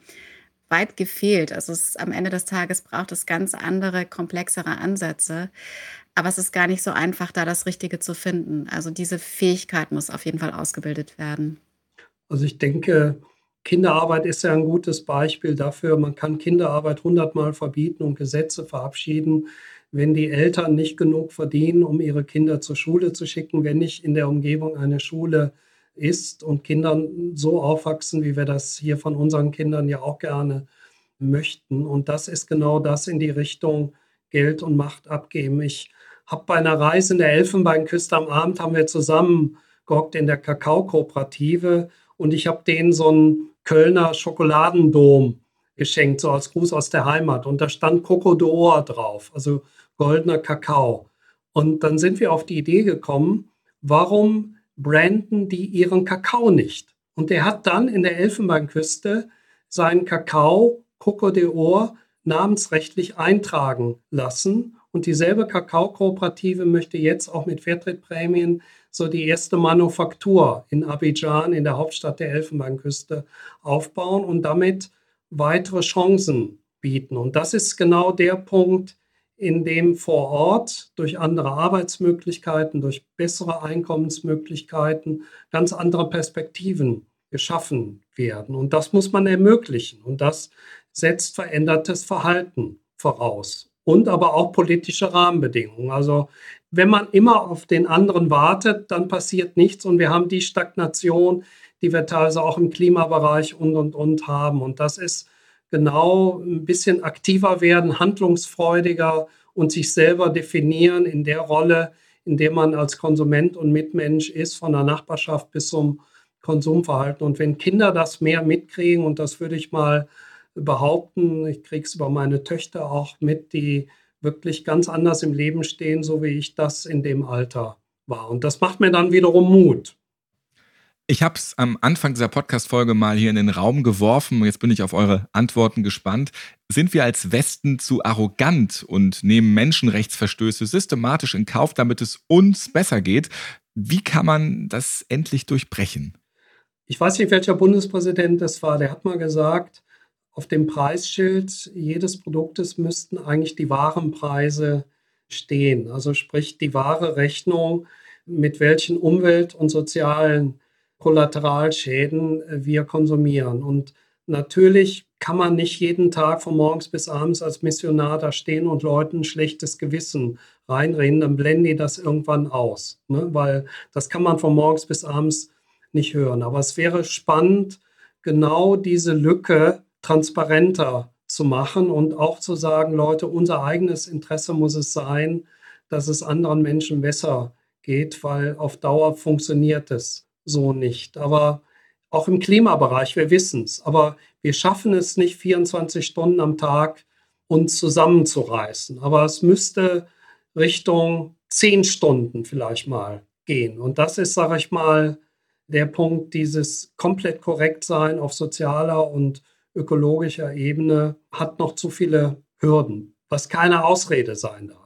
Weit gefehlt. Also es, am Ende des Tages braucht es ganz andere, komplexere Ansätze. Aber es ist gar nicht so einfach, da das Richtige zu finden. Also diese Fähigkeit muss auf jeden Fall ausgebildet werden. Also ich denke, Kinderarbeit ist ja ein gutes Beispiel dafür. Man kann Kinderarbeit hundertmal verbieten und Gesetze verabschieden wenn die Eltern nicht genug verdienen, um ihre Kinder zur Schule zu schicken, wenn nicht in der Umgebung eine Schule ist und Kinder so aufwachsen, wie wir das hier von unseren Kindern ja auch gerne möchten. Und das ist genau das in die Richtung Geld und Macht abgeben. Ich habe bei einer Reise in der Elfenbeinküste am Abend haben wir zusammen gehockt in der Kakaokooperative und ich habe denen so einen Kölner Schokoladendom geschenkt, so als Gruß aus der Heimat. Und da stand Coco d'Or drauf, also goldener Kakao. Und dann sind wir auf die Idee gekommen, warum branden die ihren Kakao nicht? Und der hat dann in der Elfenbeinküste seinen Kakao Coco de Or namensrechtlich eintragen lassen. Und dieselbe Kakaokooperative möchte jetzt auch mit Fairtrade-Prämien so die erste Manufaktur in Abidjan, in der Hauptstadt der Elfenbeinküste, aufbauen und damit weitere Chancen bieten. Und das ist genau der Punkt, in dem vor Ort durch andere Arbeitsmöglichkeiten, durch bessere Einkommensmöglichkeiten ganz andere Perspektiven geschaffen werden. Und das muss man ermöglichen. Und das setzt verändertes Verhalten voraus. Und aber auch politische Rahmenbedingungen. Also wenn man immer auf den anderen wartet, dann passiert nichts. Und wir haben die Stagnation, die wir teilweise auch im Klimabereich und, und, und haben. Und das ist genau ein bisschen aktiver werden, handlungsfreudiger und sich selber definieren in der Rolle, in der man als Konsument und Mitmensch ist, von der Nachbarschaft bis zum Konsumverhalten. Und wenn Kinder das mehr mitkriegen, und das würde ich mal behaupten, ich kriege es über meine Töchter auch mit, die wirklich ganz anders im Leben stehen, so wie ich das in dem Alter war. Und das macht mir dann wiederum Mut. Ich habe es am Anfang dieser Podcast-Folge mal hier in den Raum geworfen. Jetzt bin ich auf eure Antworten gespannt. Sind wir als Westen zu arrogant und nehmen Menschenrechtsverstöße systematisch in Kauf, damit es uns besser geht? Wie kann man das endlich durchbrechen? Ich weiß nicht, welcher Bundespräsident das war. Der hat mal gesagt, auf dem Preisschild jedes Produktes müssten eigentlich die Warenpreise stehen. Also sprich die wahre Rechnung, mit welchen Umwelt- und sozialen Kollateralschäden äh, wir konsumieren. Und natürlich kann man nicht jeden Tag von morgens bis abends als Missionar da stehen und Leuten ein schlechtes Gewissen reinreden, dann blenden die das irgendwann aus, ne? weil das kann man von morgens bis abends nicht hören. Aber es wäre spannend, genau diese Lücke transparenter zu machen und auch zu sagen, Leute, unser eigenes Interesse muss es sein, dass es anderen Menschen besser geht, weil auf Dauer funktioniert es so nicht. Aber auch im Klimabereich, wir wissen es. Aber wir schaffen es nicht 24 Stunden am Tag, uns zusammenzureißen. Aber es müsste Richtung 10 Stunden vielleicht mal gehen. Und das ist, sage ich mal, der Punkt, dieses komplett korrekt sein auf sozialer und ökologischer Ebene hat noch zu viele Hürden, was keine Ausrede sein darf.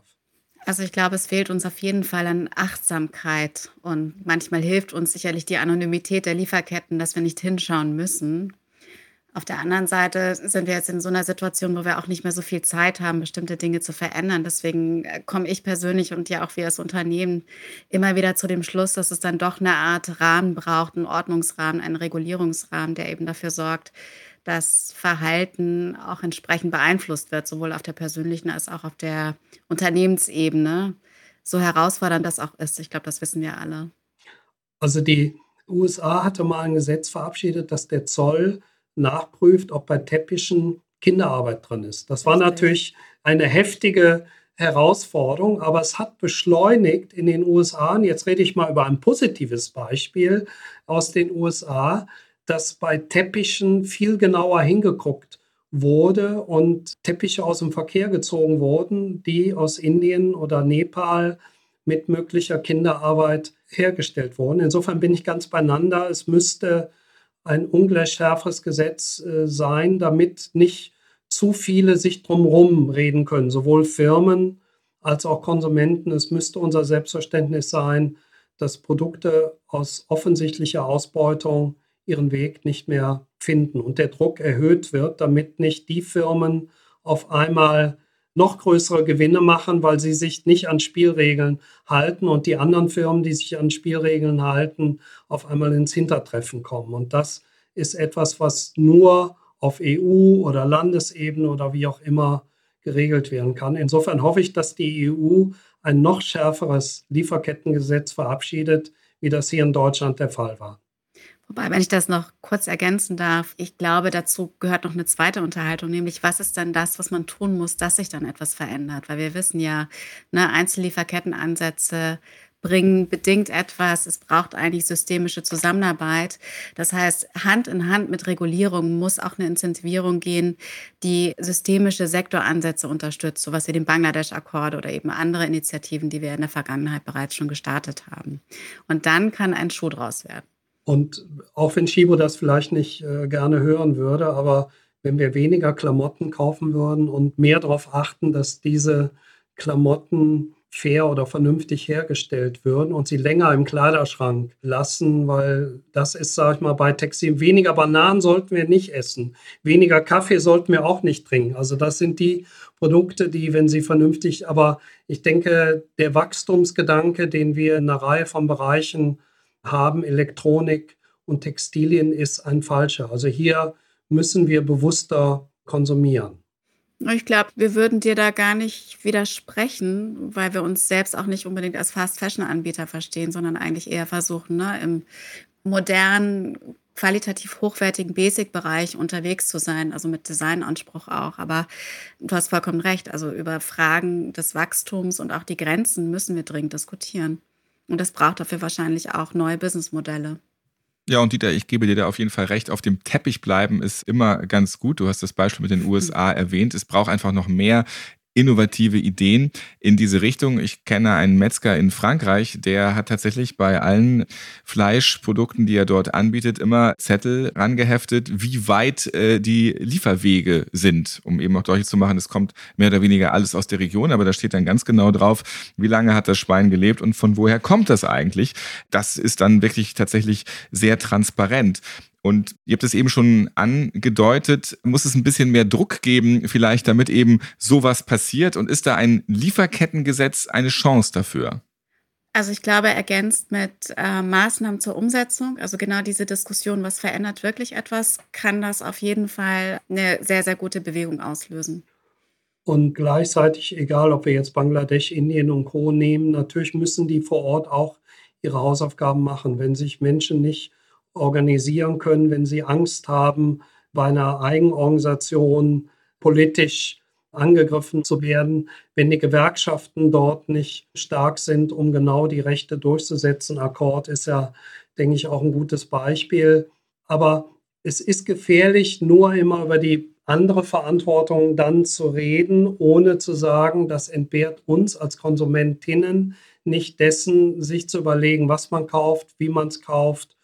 Also ich glaube, es fehlt uns auf jeden Fall an Achtsamkeit und manchmal hilft uns sicherlich die Anonymität der Lieferketten, dass wir nicht hinschauen müssen. Auf der anderen Seite sind wir jetzt in so einer Situation, wo wir auch nicht mehr so viel Zeit haben, bestimmte Dinge zu verändern. Deswegen äh, komme ich persönlich und ja auch wir als Unternehmen immer wieder zu dem Schluss, dass es dann doch eine Art Rahmen braucht, einen Ordnungsrahmen, einen Regulierungsrahmen, der eben dafür sorgt, das Verhalten auch entsprechend beeinflusst wird, sowohl auf der persönlichen als auch auf der Unternehmensebene. So herausfordernd das auch ist. Ich glaube, das wissen wir alle. Also die USA hatte mal ein Gesetz verabschiedet, dass der Zoll nachprüft, ob bei Teppichen Kinderarbeit drin ist. Das war natürlich eine heftige Herausforderung, aber es hat beschleunigt in den USA, und jetzt rede ich mal über ein positives Beispiel aus den USA, dass bei Teppichen viel genauer hingeguckt wurde und Teppiche aus dem Verkehr gezogen wurden, die aus Indien oder Nepal mit möglicher Kinderarbeit hergestellt wurden. Insofern bin ich ganz beieinander. Es müsste ein ungleich schärferes Gesetz äh, sein, damit nicht zu viele sich drumherum reden können, sowohl Firmen als auch Konsumenten. Es müsste unser Selbstverständnis sein, dass Produkte aus offensichtlicher Ausbeutung ihren Weg nicht mehr finden und der Druck erhöht wird, damit nicht die Firmen auf einmal noch größere Gewinne machen, weil sie sich nicht an Spielregeln halten und die anderen Firmen, die sich an Spielregeln halten, auf einmal ins Hintertreffen kommen. Und das ist etwas, was nur auf EU- oder Landesebene oder wie auch immer geregelt werden kann. Insofern hoffe ich, dass die EU ein noch schärferes Lieferkettengesetz verabschiedet, wie das hier in Deutschland der Fall war. Wobei, wenn ich das noch kurz ergänzen darf, ich glaube, dazu gehört noch eine zweite Unterhaltung, nämlich was ist dann das, was man tun muss, dass sich dann etwas verändert? Weil wir wissen ja, ne, Einzellieferkettenansätze bringen bedingt etwas. Es braucht eigentlich systemische Zusammenarbeit. Das heißt, Hand in Hand mit Regulierung muss auch eine Incentivierung gehen, die systemische Sektoransätze unterstützt, sowas wie den Bangladesch-Akkord oder eben andere Initiativen, die wir in der Vergangenheit bereits schon gestartet haben. Und dann kann ein Schuh draus werden. Und auch wenn Shibo das vielleicht nicht äh, gerne hören würde, aber wenn wir weniger Klamotten kaufen würden und mehr darauf achten, dass diese Klamotten fair oder vernünftig hergestellt würden und sie länger im Kleiderschrank lassen, weil das ist, sage ich mal, bei Textil. Weniger Bananen sollten wir nicht essen, weniger Kaffee sollten wir auch nicht trinken. Also das sind die Produkte, die, wenn sie vernünftig, aber ich denke, der Wachstumsgedanke, den wir in einer Reihe von Bereichen haben, Elektronik und Textilien, ist ein falscher. Also hier müssen wir bewusster konsumieren. Ich glaube, wir würden dir da gar nicht widersprechen, weil wir uns selbst auch nicht unbedingt als Fast-Fashion-Anbieter verstehen, sondern eigentlich eher versuchen, ne, im modernen, qualitativ hochwertigen Basic-Bereich unterwegs zu sein, also mit Designanspruch auch. Aber du hast vollkommen recht, also über Fragen des Wachstums und auch die Grenzen müssen wir dringend diskutieren. Und das braucht dafür wahrscheinlich auch neue Businessmodelle. Ja, und Dieter, ich gebe dir da auf jeden Fall recht. Auf dem Teppich bleiben ist immer ganz gut. Du hast das Beispiel mit den USA erwähnt. Es braucht einfach noch mehr innovative Ideen in diese Richtung. Ich kenne einen Metzger in Frankreich, der hat tatsächlich bei allen Fleischprodukten, die er dort anbietet, immer Zettel rangeheftet, wie weit äh, die Lieferwege sind, um eben auch deutlich zu machen, es kommt mehr oder weniger alles aus der Region, aber da steht dann ganz genau drauf, wie lange hat das Schwein gelebt und von woher kommt das eigentlich. Das ist dann wirklich tatsächlich sehr transparent. Und ihr habt es eben schon angedeutet, muss es ein bisschen mehr Druck geben, vielleicht damit eben sowas passiert? Und ist da ein Lieferkettengesetz eine Chance dafür? Also ich glaube, ergänzt mit äh, Maßnahmen zur Umsetzung, also genau diese Diskussion, was verändert wirklich etwas, kann das auf jeden Fall eine sehr, sehr gute Bewegung auslösen. Und gleichzeitig, egal ob wir jetzt Bangladesch, Indien und Co. nehmen, natürlich müssen die vor Ort auch ihre Hausaufgaben machen. Wenn sich Menschen nicht organisieren können, wenn sie Angst haben, bei einer Eigenorganisation politisch angegriffen zu werden, wenn die Gewerkschaften dort nicht stark sind, um genau die Rechte durchzusetzen. Akkord ist ja, denke ich, auch ein gutes Beispiel. Aber es ist gefährlich, nur immer über die andere Verantwortung dann zu reden, ohne zu sagen, das entbehrt uns als Konsumentinnen nicht dessen, sich zu überlegen, was man kauft, wie man es kauft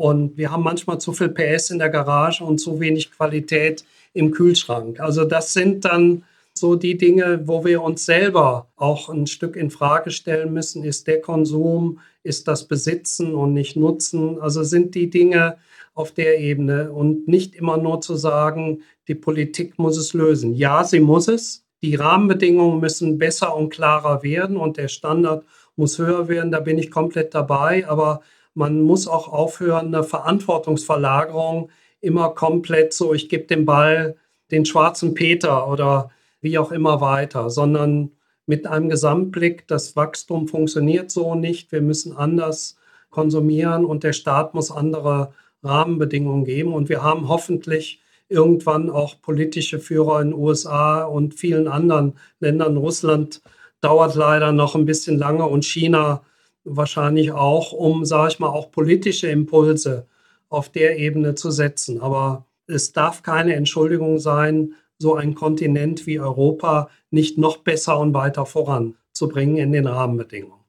und wir haben manchmal zu viel PS in der Garage und zu wenig Qualität im Kühlschrank. Also das sind dann so die Dinge, wo wir uns selber auch ein Stück in Frage stellen müssen. Ist der Konsum, ist das Besitzen und nicht Nutzen? Also sind die Dinge auf der Ebene und nicht immer nur zu sagen, die Politik muss es lösen. Ja, sie muss es. Die Rahmenbedingungen müssen besser und klarer werden und der Standard muss höher werden. Da bin ich komplett dabei. Aber man muss auch aufhören, eine Verantwortungsverlagerung immer komplett so, ich gebe den Ball den schwarzen Peter oder wie auch immer weiter, sondern mit einem Gesamtblick, das Wachstum funktioniert so nicht, wir müssen anders konsumieren und der Staat muss andere Rahmenbedingungen geben. Und wir haben hoffentlich irgendwann auch politische Führer in den USA und vielen anderen Ländern. Russland dauert leider noch ein bisschen lange und China wahrscheinlich auch, um, sage ich mal, auch politische Impulse auf der Ebene zu setzen. Aber es darf keine Entschuldigung sein, so ein Kontinent wie Europa nicht noch besser und weiter voranzubringen in den Rahmenbedingungen.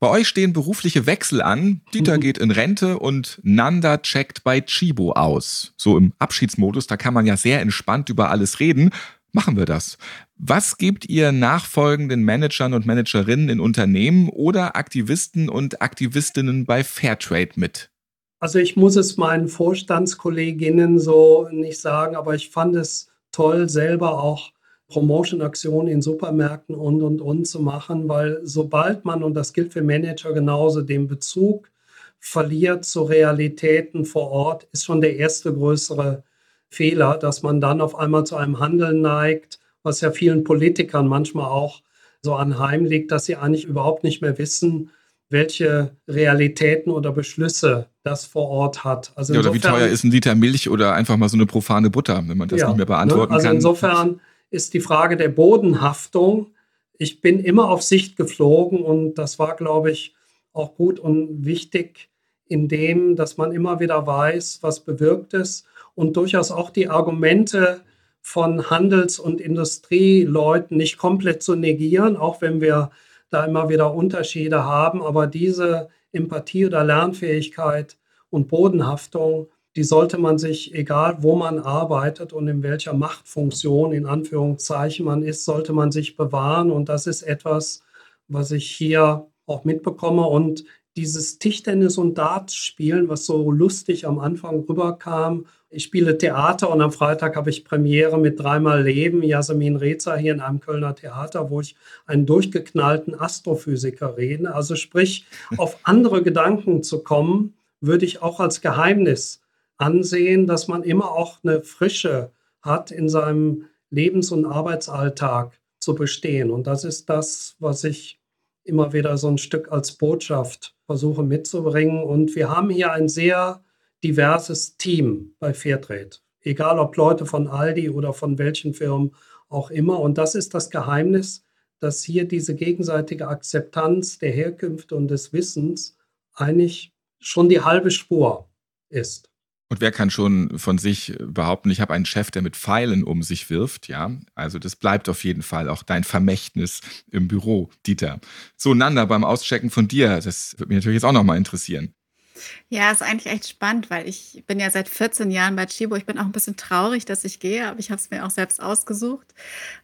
Bei euch stehen berufliche Wechsel an. Dieter mhm. geht in Rente und Nanda checkt bei Chibo aus. So im Abschiedsmodus, da kann man ja sehr entspannt über alles reden. Machen wir das. Was gebt ihr nachfolgenden Managern und Managerinnen in Unternehmen oder Aktivisten und Aktivistinnen bei Fairtrade mit? Also ich muss es meinen Vorstandskolleginnen so nicht sagen, aber ich fand es toll, selber auch Promotion-Aktionen in Supermärkten und, und, und zu machen, weil sobald man, und das gilt für Manager genauso, den Bezug verliert zu Realitäten vor Ort, ist schon der erste größere Fehler, dass man dann auf einmal zu einem Handeln neigt, was ja vielen Politikern manchmal auch so anheimliegt, dass sie eigentlich überhaupt nicht mehr wissen, welche Realitäten oder Beschlüsse das vor Ort hat. Also ja, oder insofern, wie teuer ist ein Liter Milch oder einfach mal so eine profane Butter, wenn man das ja, nicht mehr beantworten ne? also kann. Also insofern ist die Frage der Bodenhaftung. Ich bin immer auf Sicht geflogen und das war, glaube ich, auch gut und wichtig in dem, dass man immer wieder weiß, was bewirkt es und durchaus auch die Argumente von Handels- und Industrieleuten nicht komplett zu negieren, auch wenn wir da immer wieder Unterschiede haben. Aber diese Empathie oder Lernfähigkeit und Bodenhaftung, die sollte man sich, egal wo man arbeitet und in welcher Machtfunktion in Anführungszeichen man ist, sollte man sich bewahren. Und das ist etwas, was ich hier auch mitbekomme. Und dieses Tischtennis und Darts spielen, was so lustig am Anfang rüberkam. Ich spiele Theater und am Freitag habe ich Premiere mit Dreimal Leben, Jasmin Rezer hier in einem Kölner Theater, wo ich einen durchgeknallten Astrophysiker rede. Also sprich, auf andere Gedanken zu kommen, würde ich auch als Geheimnis ansehen, dass man immer auch eine Frische hat, in seinem Lebens- und Arbeitsalltag zu bestehen. Und das ist das, was ich immer wieder so ein Stück als Botschaft versuche mitzubringen. Und wir haben hier ein sehr diverses Team bei Fairtrade. Egal ob Leute von Aldi oder von welchen Firmen auch immer. Und das ist das Geheimnis, dass hier diese gegenseitige Akzeptanz der Herkünfte und des Wissens eigentlich schon die halbe Spur ist. Und wer kann schon von sich behaupten, ich habe einen Chef, der mit Pfeilen um sich wirft, ja? Also das bleibt auf jeden Fall auch dein Vermächtnis im Büro, Dieter. So, Nanda, beim Auschecken von dir, das würde mich natürlich jetzt auch nochmal interessieren. Ja, ist eigentlich echt spannend, weil ich bin ja seit 14 Jahren bei Chibo. Ich bin auch ein bisschen traurig, dass ich gehe, aber ich habe es mir auch selbst ausgesucht.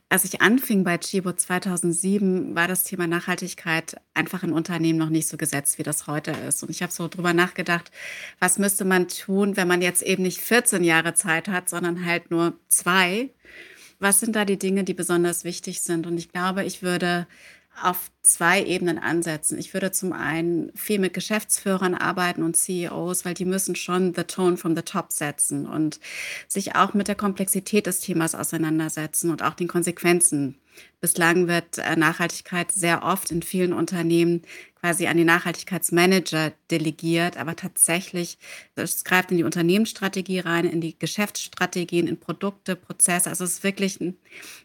Als ich anfing bei Chibo 2007, war das Thema Nachhaltigkeit einfach in Unternehmen noch nicht so gesetzt, wie das heute ist. Und ich habe so drüber nachgedacht, was müsste man tun, wenn man jetzt eben nicht 14 Jahre Zeit hat, sondern halt nur zwei. Was sind da die Dinge, die besonders wichtig sind? Und ich glaube, ich würde auf zwei Ebenen ansetzen. Ich würde zum einen viel mit Geschäftsführern arbeiten und CEOs, weil die müssen schon the tone from the top setzen und sich auch mit der Komplexität des Themas auseinandersetzen und auch den Konsequenzen Bislang wird äh, Nachhaltigkeit sehr oft in vielen Unternehmen quasi an die Nachhaltigkeitsmanager delegiert, aber tatsächlich, es greift in die Unternehmensstrategie rein, in die Geschäftsstrategien, in Produkte, Prozesse. Also es ist wirklich ein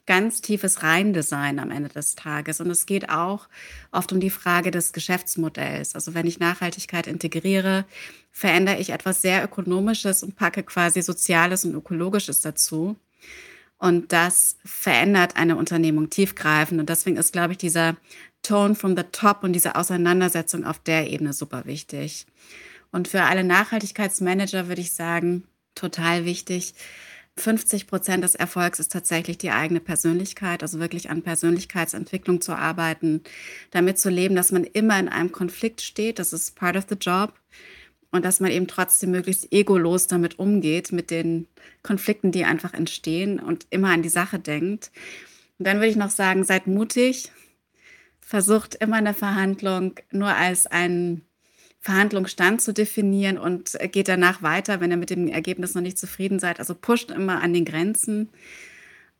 ganz tiefes Reindesign am Ende des Tages. Und es geht auch oft um die Frage des Geschäftsmodells. Also wenn ich Nachhaltigkeit integriere, verändere ich etwas sehr Ökonomisches und packe quasi Soziales und Ökologisches dazu. Und das verändert eine Unternehmung tiefgreifend. Und deswegen ist, glaube ich, dieser Tone from the top und diese Auseinandersetzung auf der Ebene super wichtig. Und für alle Nachhaltigkeitsmanager würde ich sagen, total wichtig. 50 Prozent des Erfolgs ist tatsächlich die eigene Persönlichkeit, also wirklich an Persönlichkeitsentwicklung zu arbeiten, damit zu leben, dass man immer in einem Konflikt steht. Das ist part of the job und dass man eben trotzdem möglichst egolos damit umgeht, mit den Konflikten, die einfach entstehen und immer an die Sache denkt. Und dann würde ich noch sagen, seid mutig, versucht immer eine Verhandlung nur als einen Verhandlungsstand zu definieren und geht danach weiter, wenn ihr mit dem Ergebnis noch nicht zufrieden seid. Also pusht immer an den Grenzen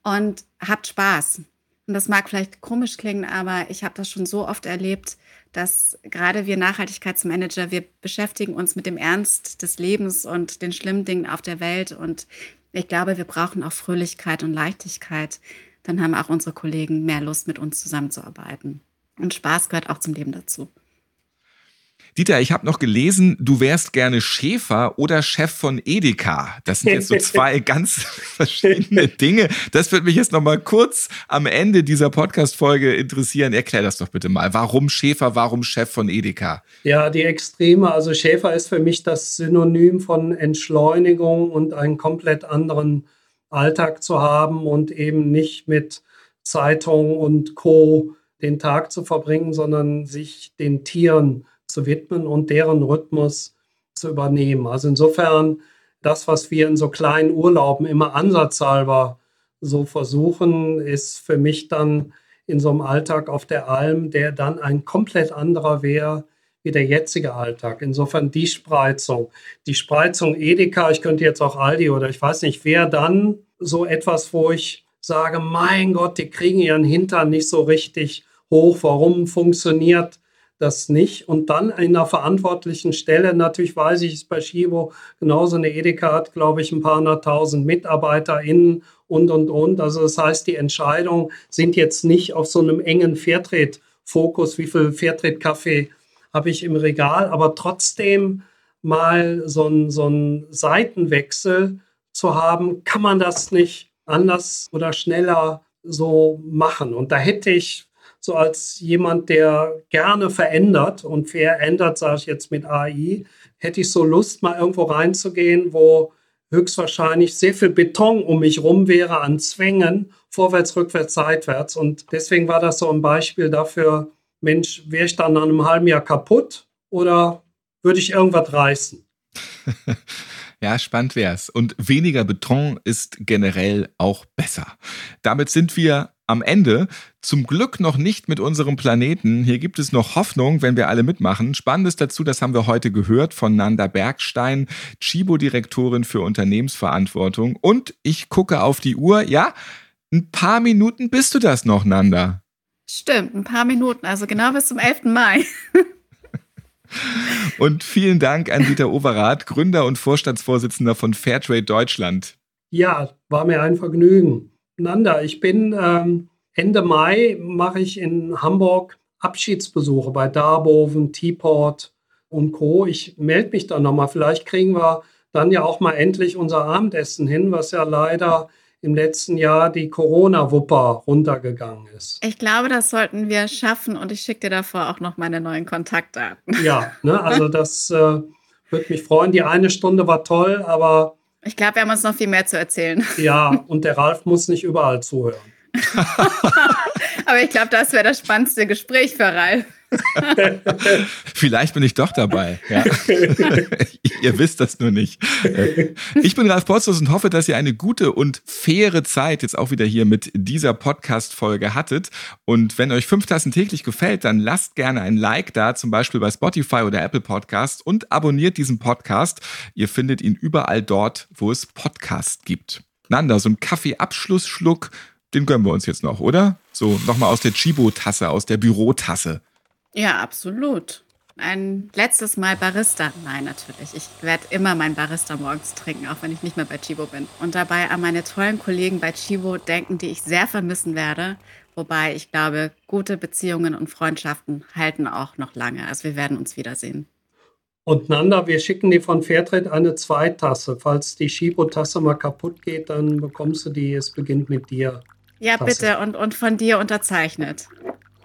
und habt Spaß Und das mag vielleicht komisch klingen, aber ich habe das schon so oft erlebt, dass gerade wir Nachhaltigkeitsmanager, wir beschäftigen uns mit dem Ernst des Lebens und den schlimmen Dingen auf der Welt. Und ich glaube, wir brauchen auch Fröhlichkeit und Leichtigkeit. Dann haben auch unsere Kollegen mehr Lust, mit uns zusammenzuarbeiten. Und Spaß gehört auch zum Leben dazu. Dieter, ich habe noch gelesen, du wärst gerne Schäfer oder Chef von Edeka. Das sind jetzt so zwei ganz verschiedene Dinge. Das wird mich jetzt noch mal kurz am Ende dieser Podcast-Folge interessieren. Erklär das doch bitte mal. Warum Schäfer, warum Chef von Edeka? Ja, die Extreme. Also Schäfer ist für mich das Synonym von Entschleunigung und einen komplett anderen Alltag zu haben und eben nicht mit Zeitung und Co. den Tag zu verbringen, sondern sich den Tieren zu widmen und deren Rhythmus zu übernehmen. Also insofern das, was wir in so kleinen Urlauben immer ansatzhalber so versuchen, ist für mich dann in so einem Alltag auf der Alm, der dann ein komplett anderer wäre wie der jetzige Alltag. Insofern die Spreizung. Die Spreizung Edeka, ich könnte jetzt auch Aldi oder ich weiß nicht, wer dann so etwas, wo ich sage, mein Gott, die kriegen ihren Hintern nicht so richtig hoch. Warum funktioniert das nicht. Und dann in einer verantwortlichen Stelle, natürlich weiß ich es bei Schibo genauso, eine Edeka hat, glaube ich, ein paar hunderttausend MitarbeiterInnen und, und, und. Also das heißt, die Entscheidungen sind jetzt nicht auf so einem engen Fairtrade-Fokus, wie viel Fairtrade-Kaffee habe ich im Regal, aber trotzdem mal so ein, so ein Seitenwechsel zu haben, kann man das nicht anders oder schneller so machen. Und da hätte ich so als jemand, der gerne verändert und verändert, sage ich jetzt mit AI, hätte ich so Lust, mal irgendwo reinzugehen, wo höchstwahrscheinlich sehr viel Beton um mich rum wäre an Zwängen, vorwärts, rückwärts, seitwärts. Und deswegen war das so ein Beispiel dafür, Mensch, wäre ich dann nach einem halben Jahr kaputt oder würde ich irgendwas reißen? Ja, spannend wär's. Und weniger Beton ist generell auch besser. Damit sind wir am Ende. Zum Glück noch nicht mit unserem Planeten. Hier gibt es noch Hoffnung, wenn wir alle mitmachen. Spannendes dazu, das haben wir heute gehört von Nanda Bergstein, Chibo-Direktorin für Unternehmensverantwortung. Und ich gucke auf die Uhr. Ja, ein paar Minuten bist du das noch, Nanda. Stimmt, ein paar Minuten, also genau bis zum 11. Mai. und vielen Dank an Dieter Overath, Gründer und Vorstandsvorsitzender von Fairtrade Deutschland. Ja, war mir ein Vergnügen. Nanda, ich bin ähm, Ende Mai mache ich in Hamburg Abschiedsbesuche bei Darboven, Teaport und Co. Ich melde mich dann nochmal. Vielleicht kriegen wir dann ja auch mal endlich unser Abendessen hin, was ja leider im letzten Jahr die Corona-Wupper runtergegangen ist. Ich glaube, das sollten wir schaffen und ich schicke dir davor auch noch meine neuen Kontaktdaten. Ja, ne, also das äh, würde mich freuen. Die eine Stunde war toll, aber ich glaube, wir haben uns noch viel mehr zu erzählen. Ja, und der Ralf muss nicht überall zuhören. Aber ich glaube, das wäre das spannendste Gespräch für Ralf. Vielleicht bin ich doch dabei. Ja. ihr wisst das nur nicht. Ich bin Ralf Potzus und hoffe, dass ihr eine gute und faire Zeit jetzt auch wieder hier mit dieser Podcast-Folge hattet. Und wenn euch fünf Tassen täglich gefällt, dann lasst gerne ein Like da, zum Beispiel bei Spotify oder Apple Podcast und abonniert diesen Podcast. Ihr findet ihn überall dort, wo es Podcasts gibt. Nanda, so ein Kaffee-Abschlussschluck, den gönnen wir uns jetzt noch, oder? So nochmal aus der Chibo-Tasse, aus der Bürotasse. Ja, absolut. Ein letztes Mal Barista. Nein, natürlich. Ich werde immer mein Barista morgens trinken, auch wenn ich nicht mehr bei Chibo bin. Und dabei an meine tollen Kollegen bei Chibo denken, die ich sehr vermissen werde. Wobei ich glaube, gute Beziehungen und Freundschaften halten auch noch lange. Also wir werden uns wiedersehen. Und Nanda, wir schicken dir von Fairtrade eine Zweitasse. Falls die Chibo-Tasse mal kaputt geht, dann bekommst du die. Es beginnt mit dir. Ja, Tasse. bitte. Und, und von dir unterzeichnet.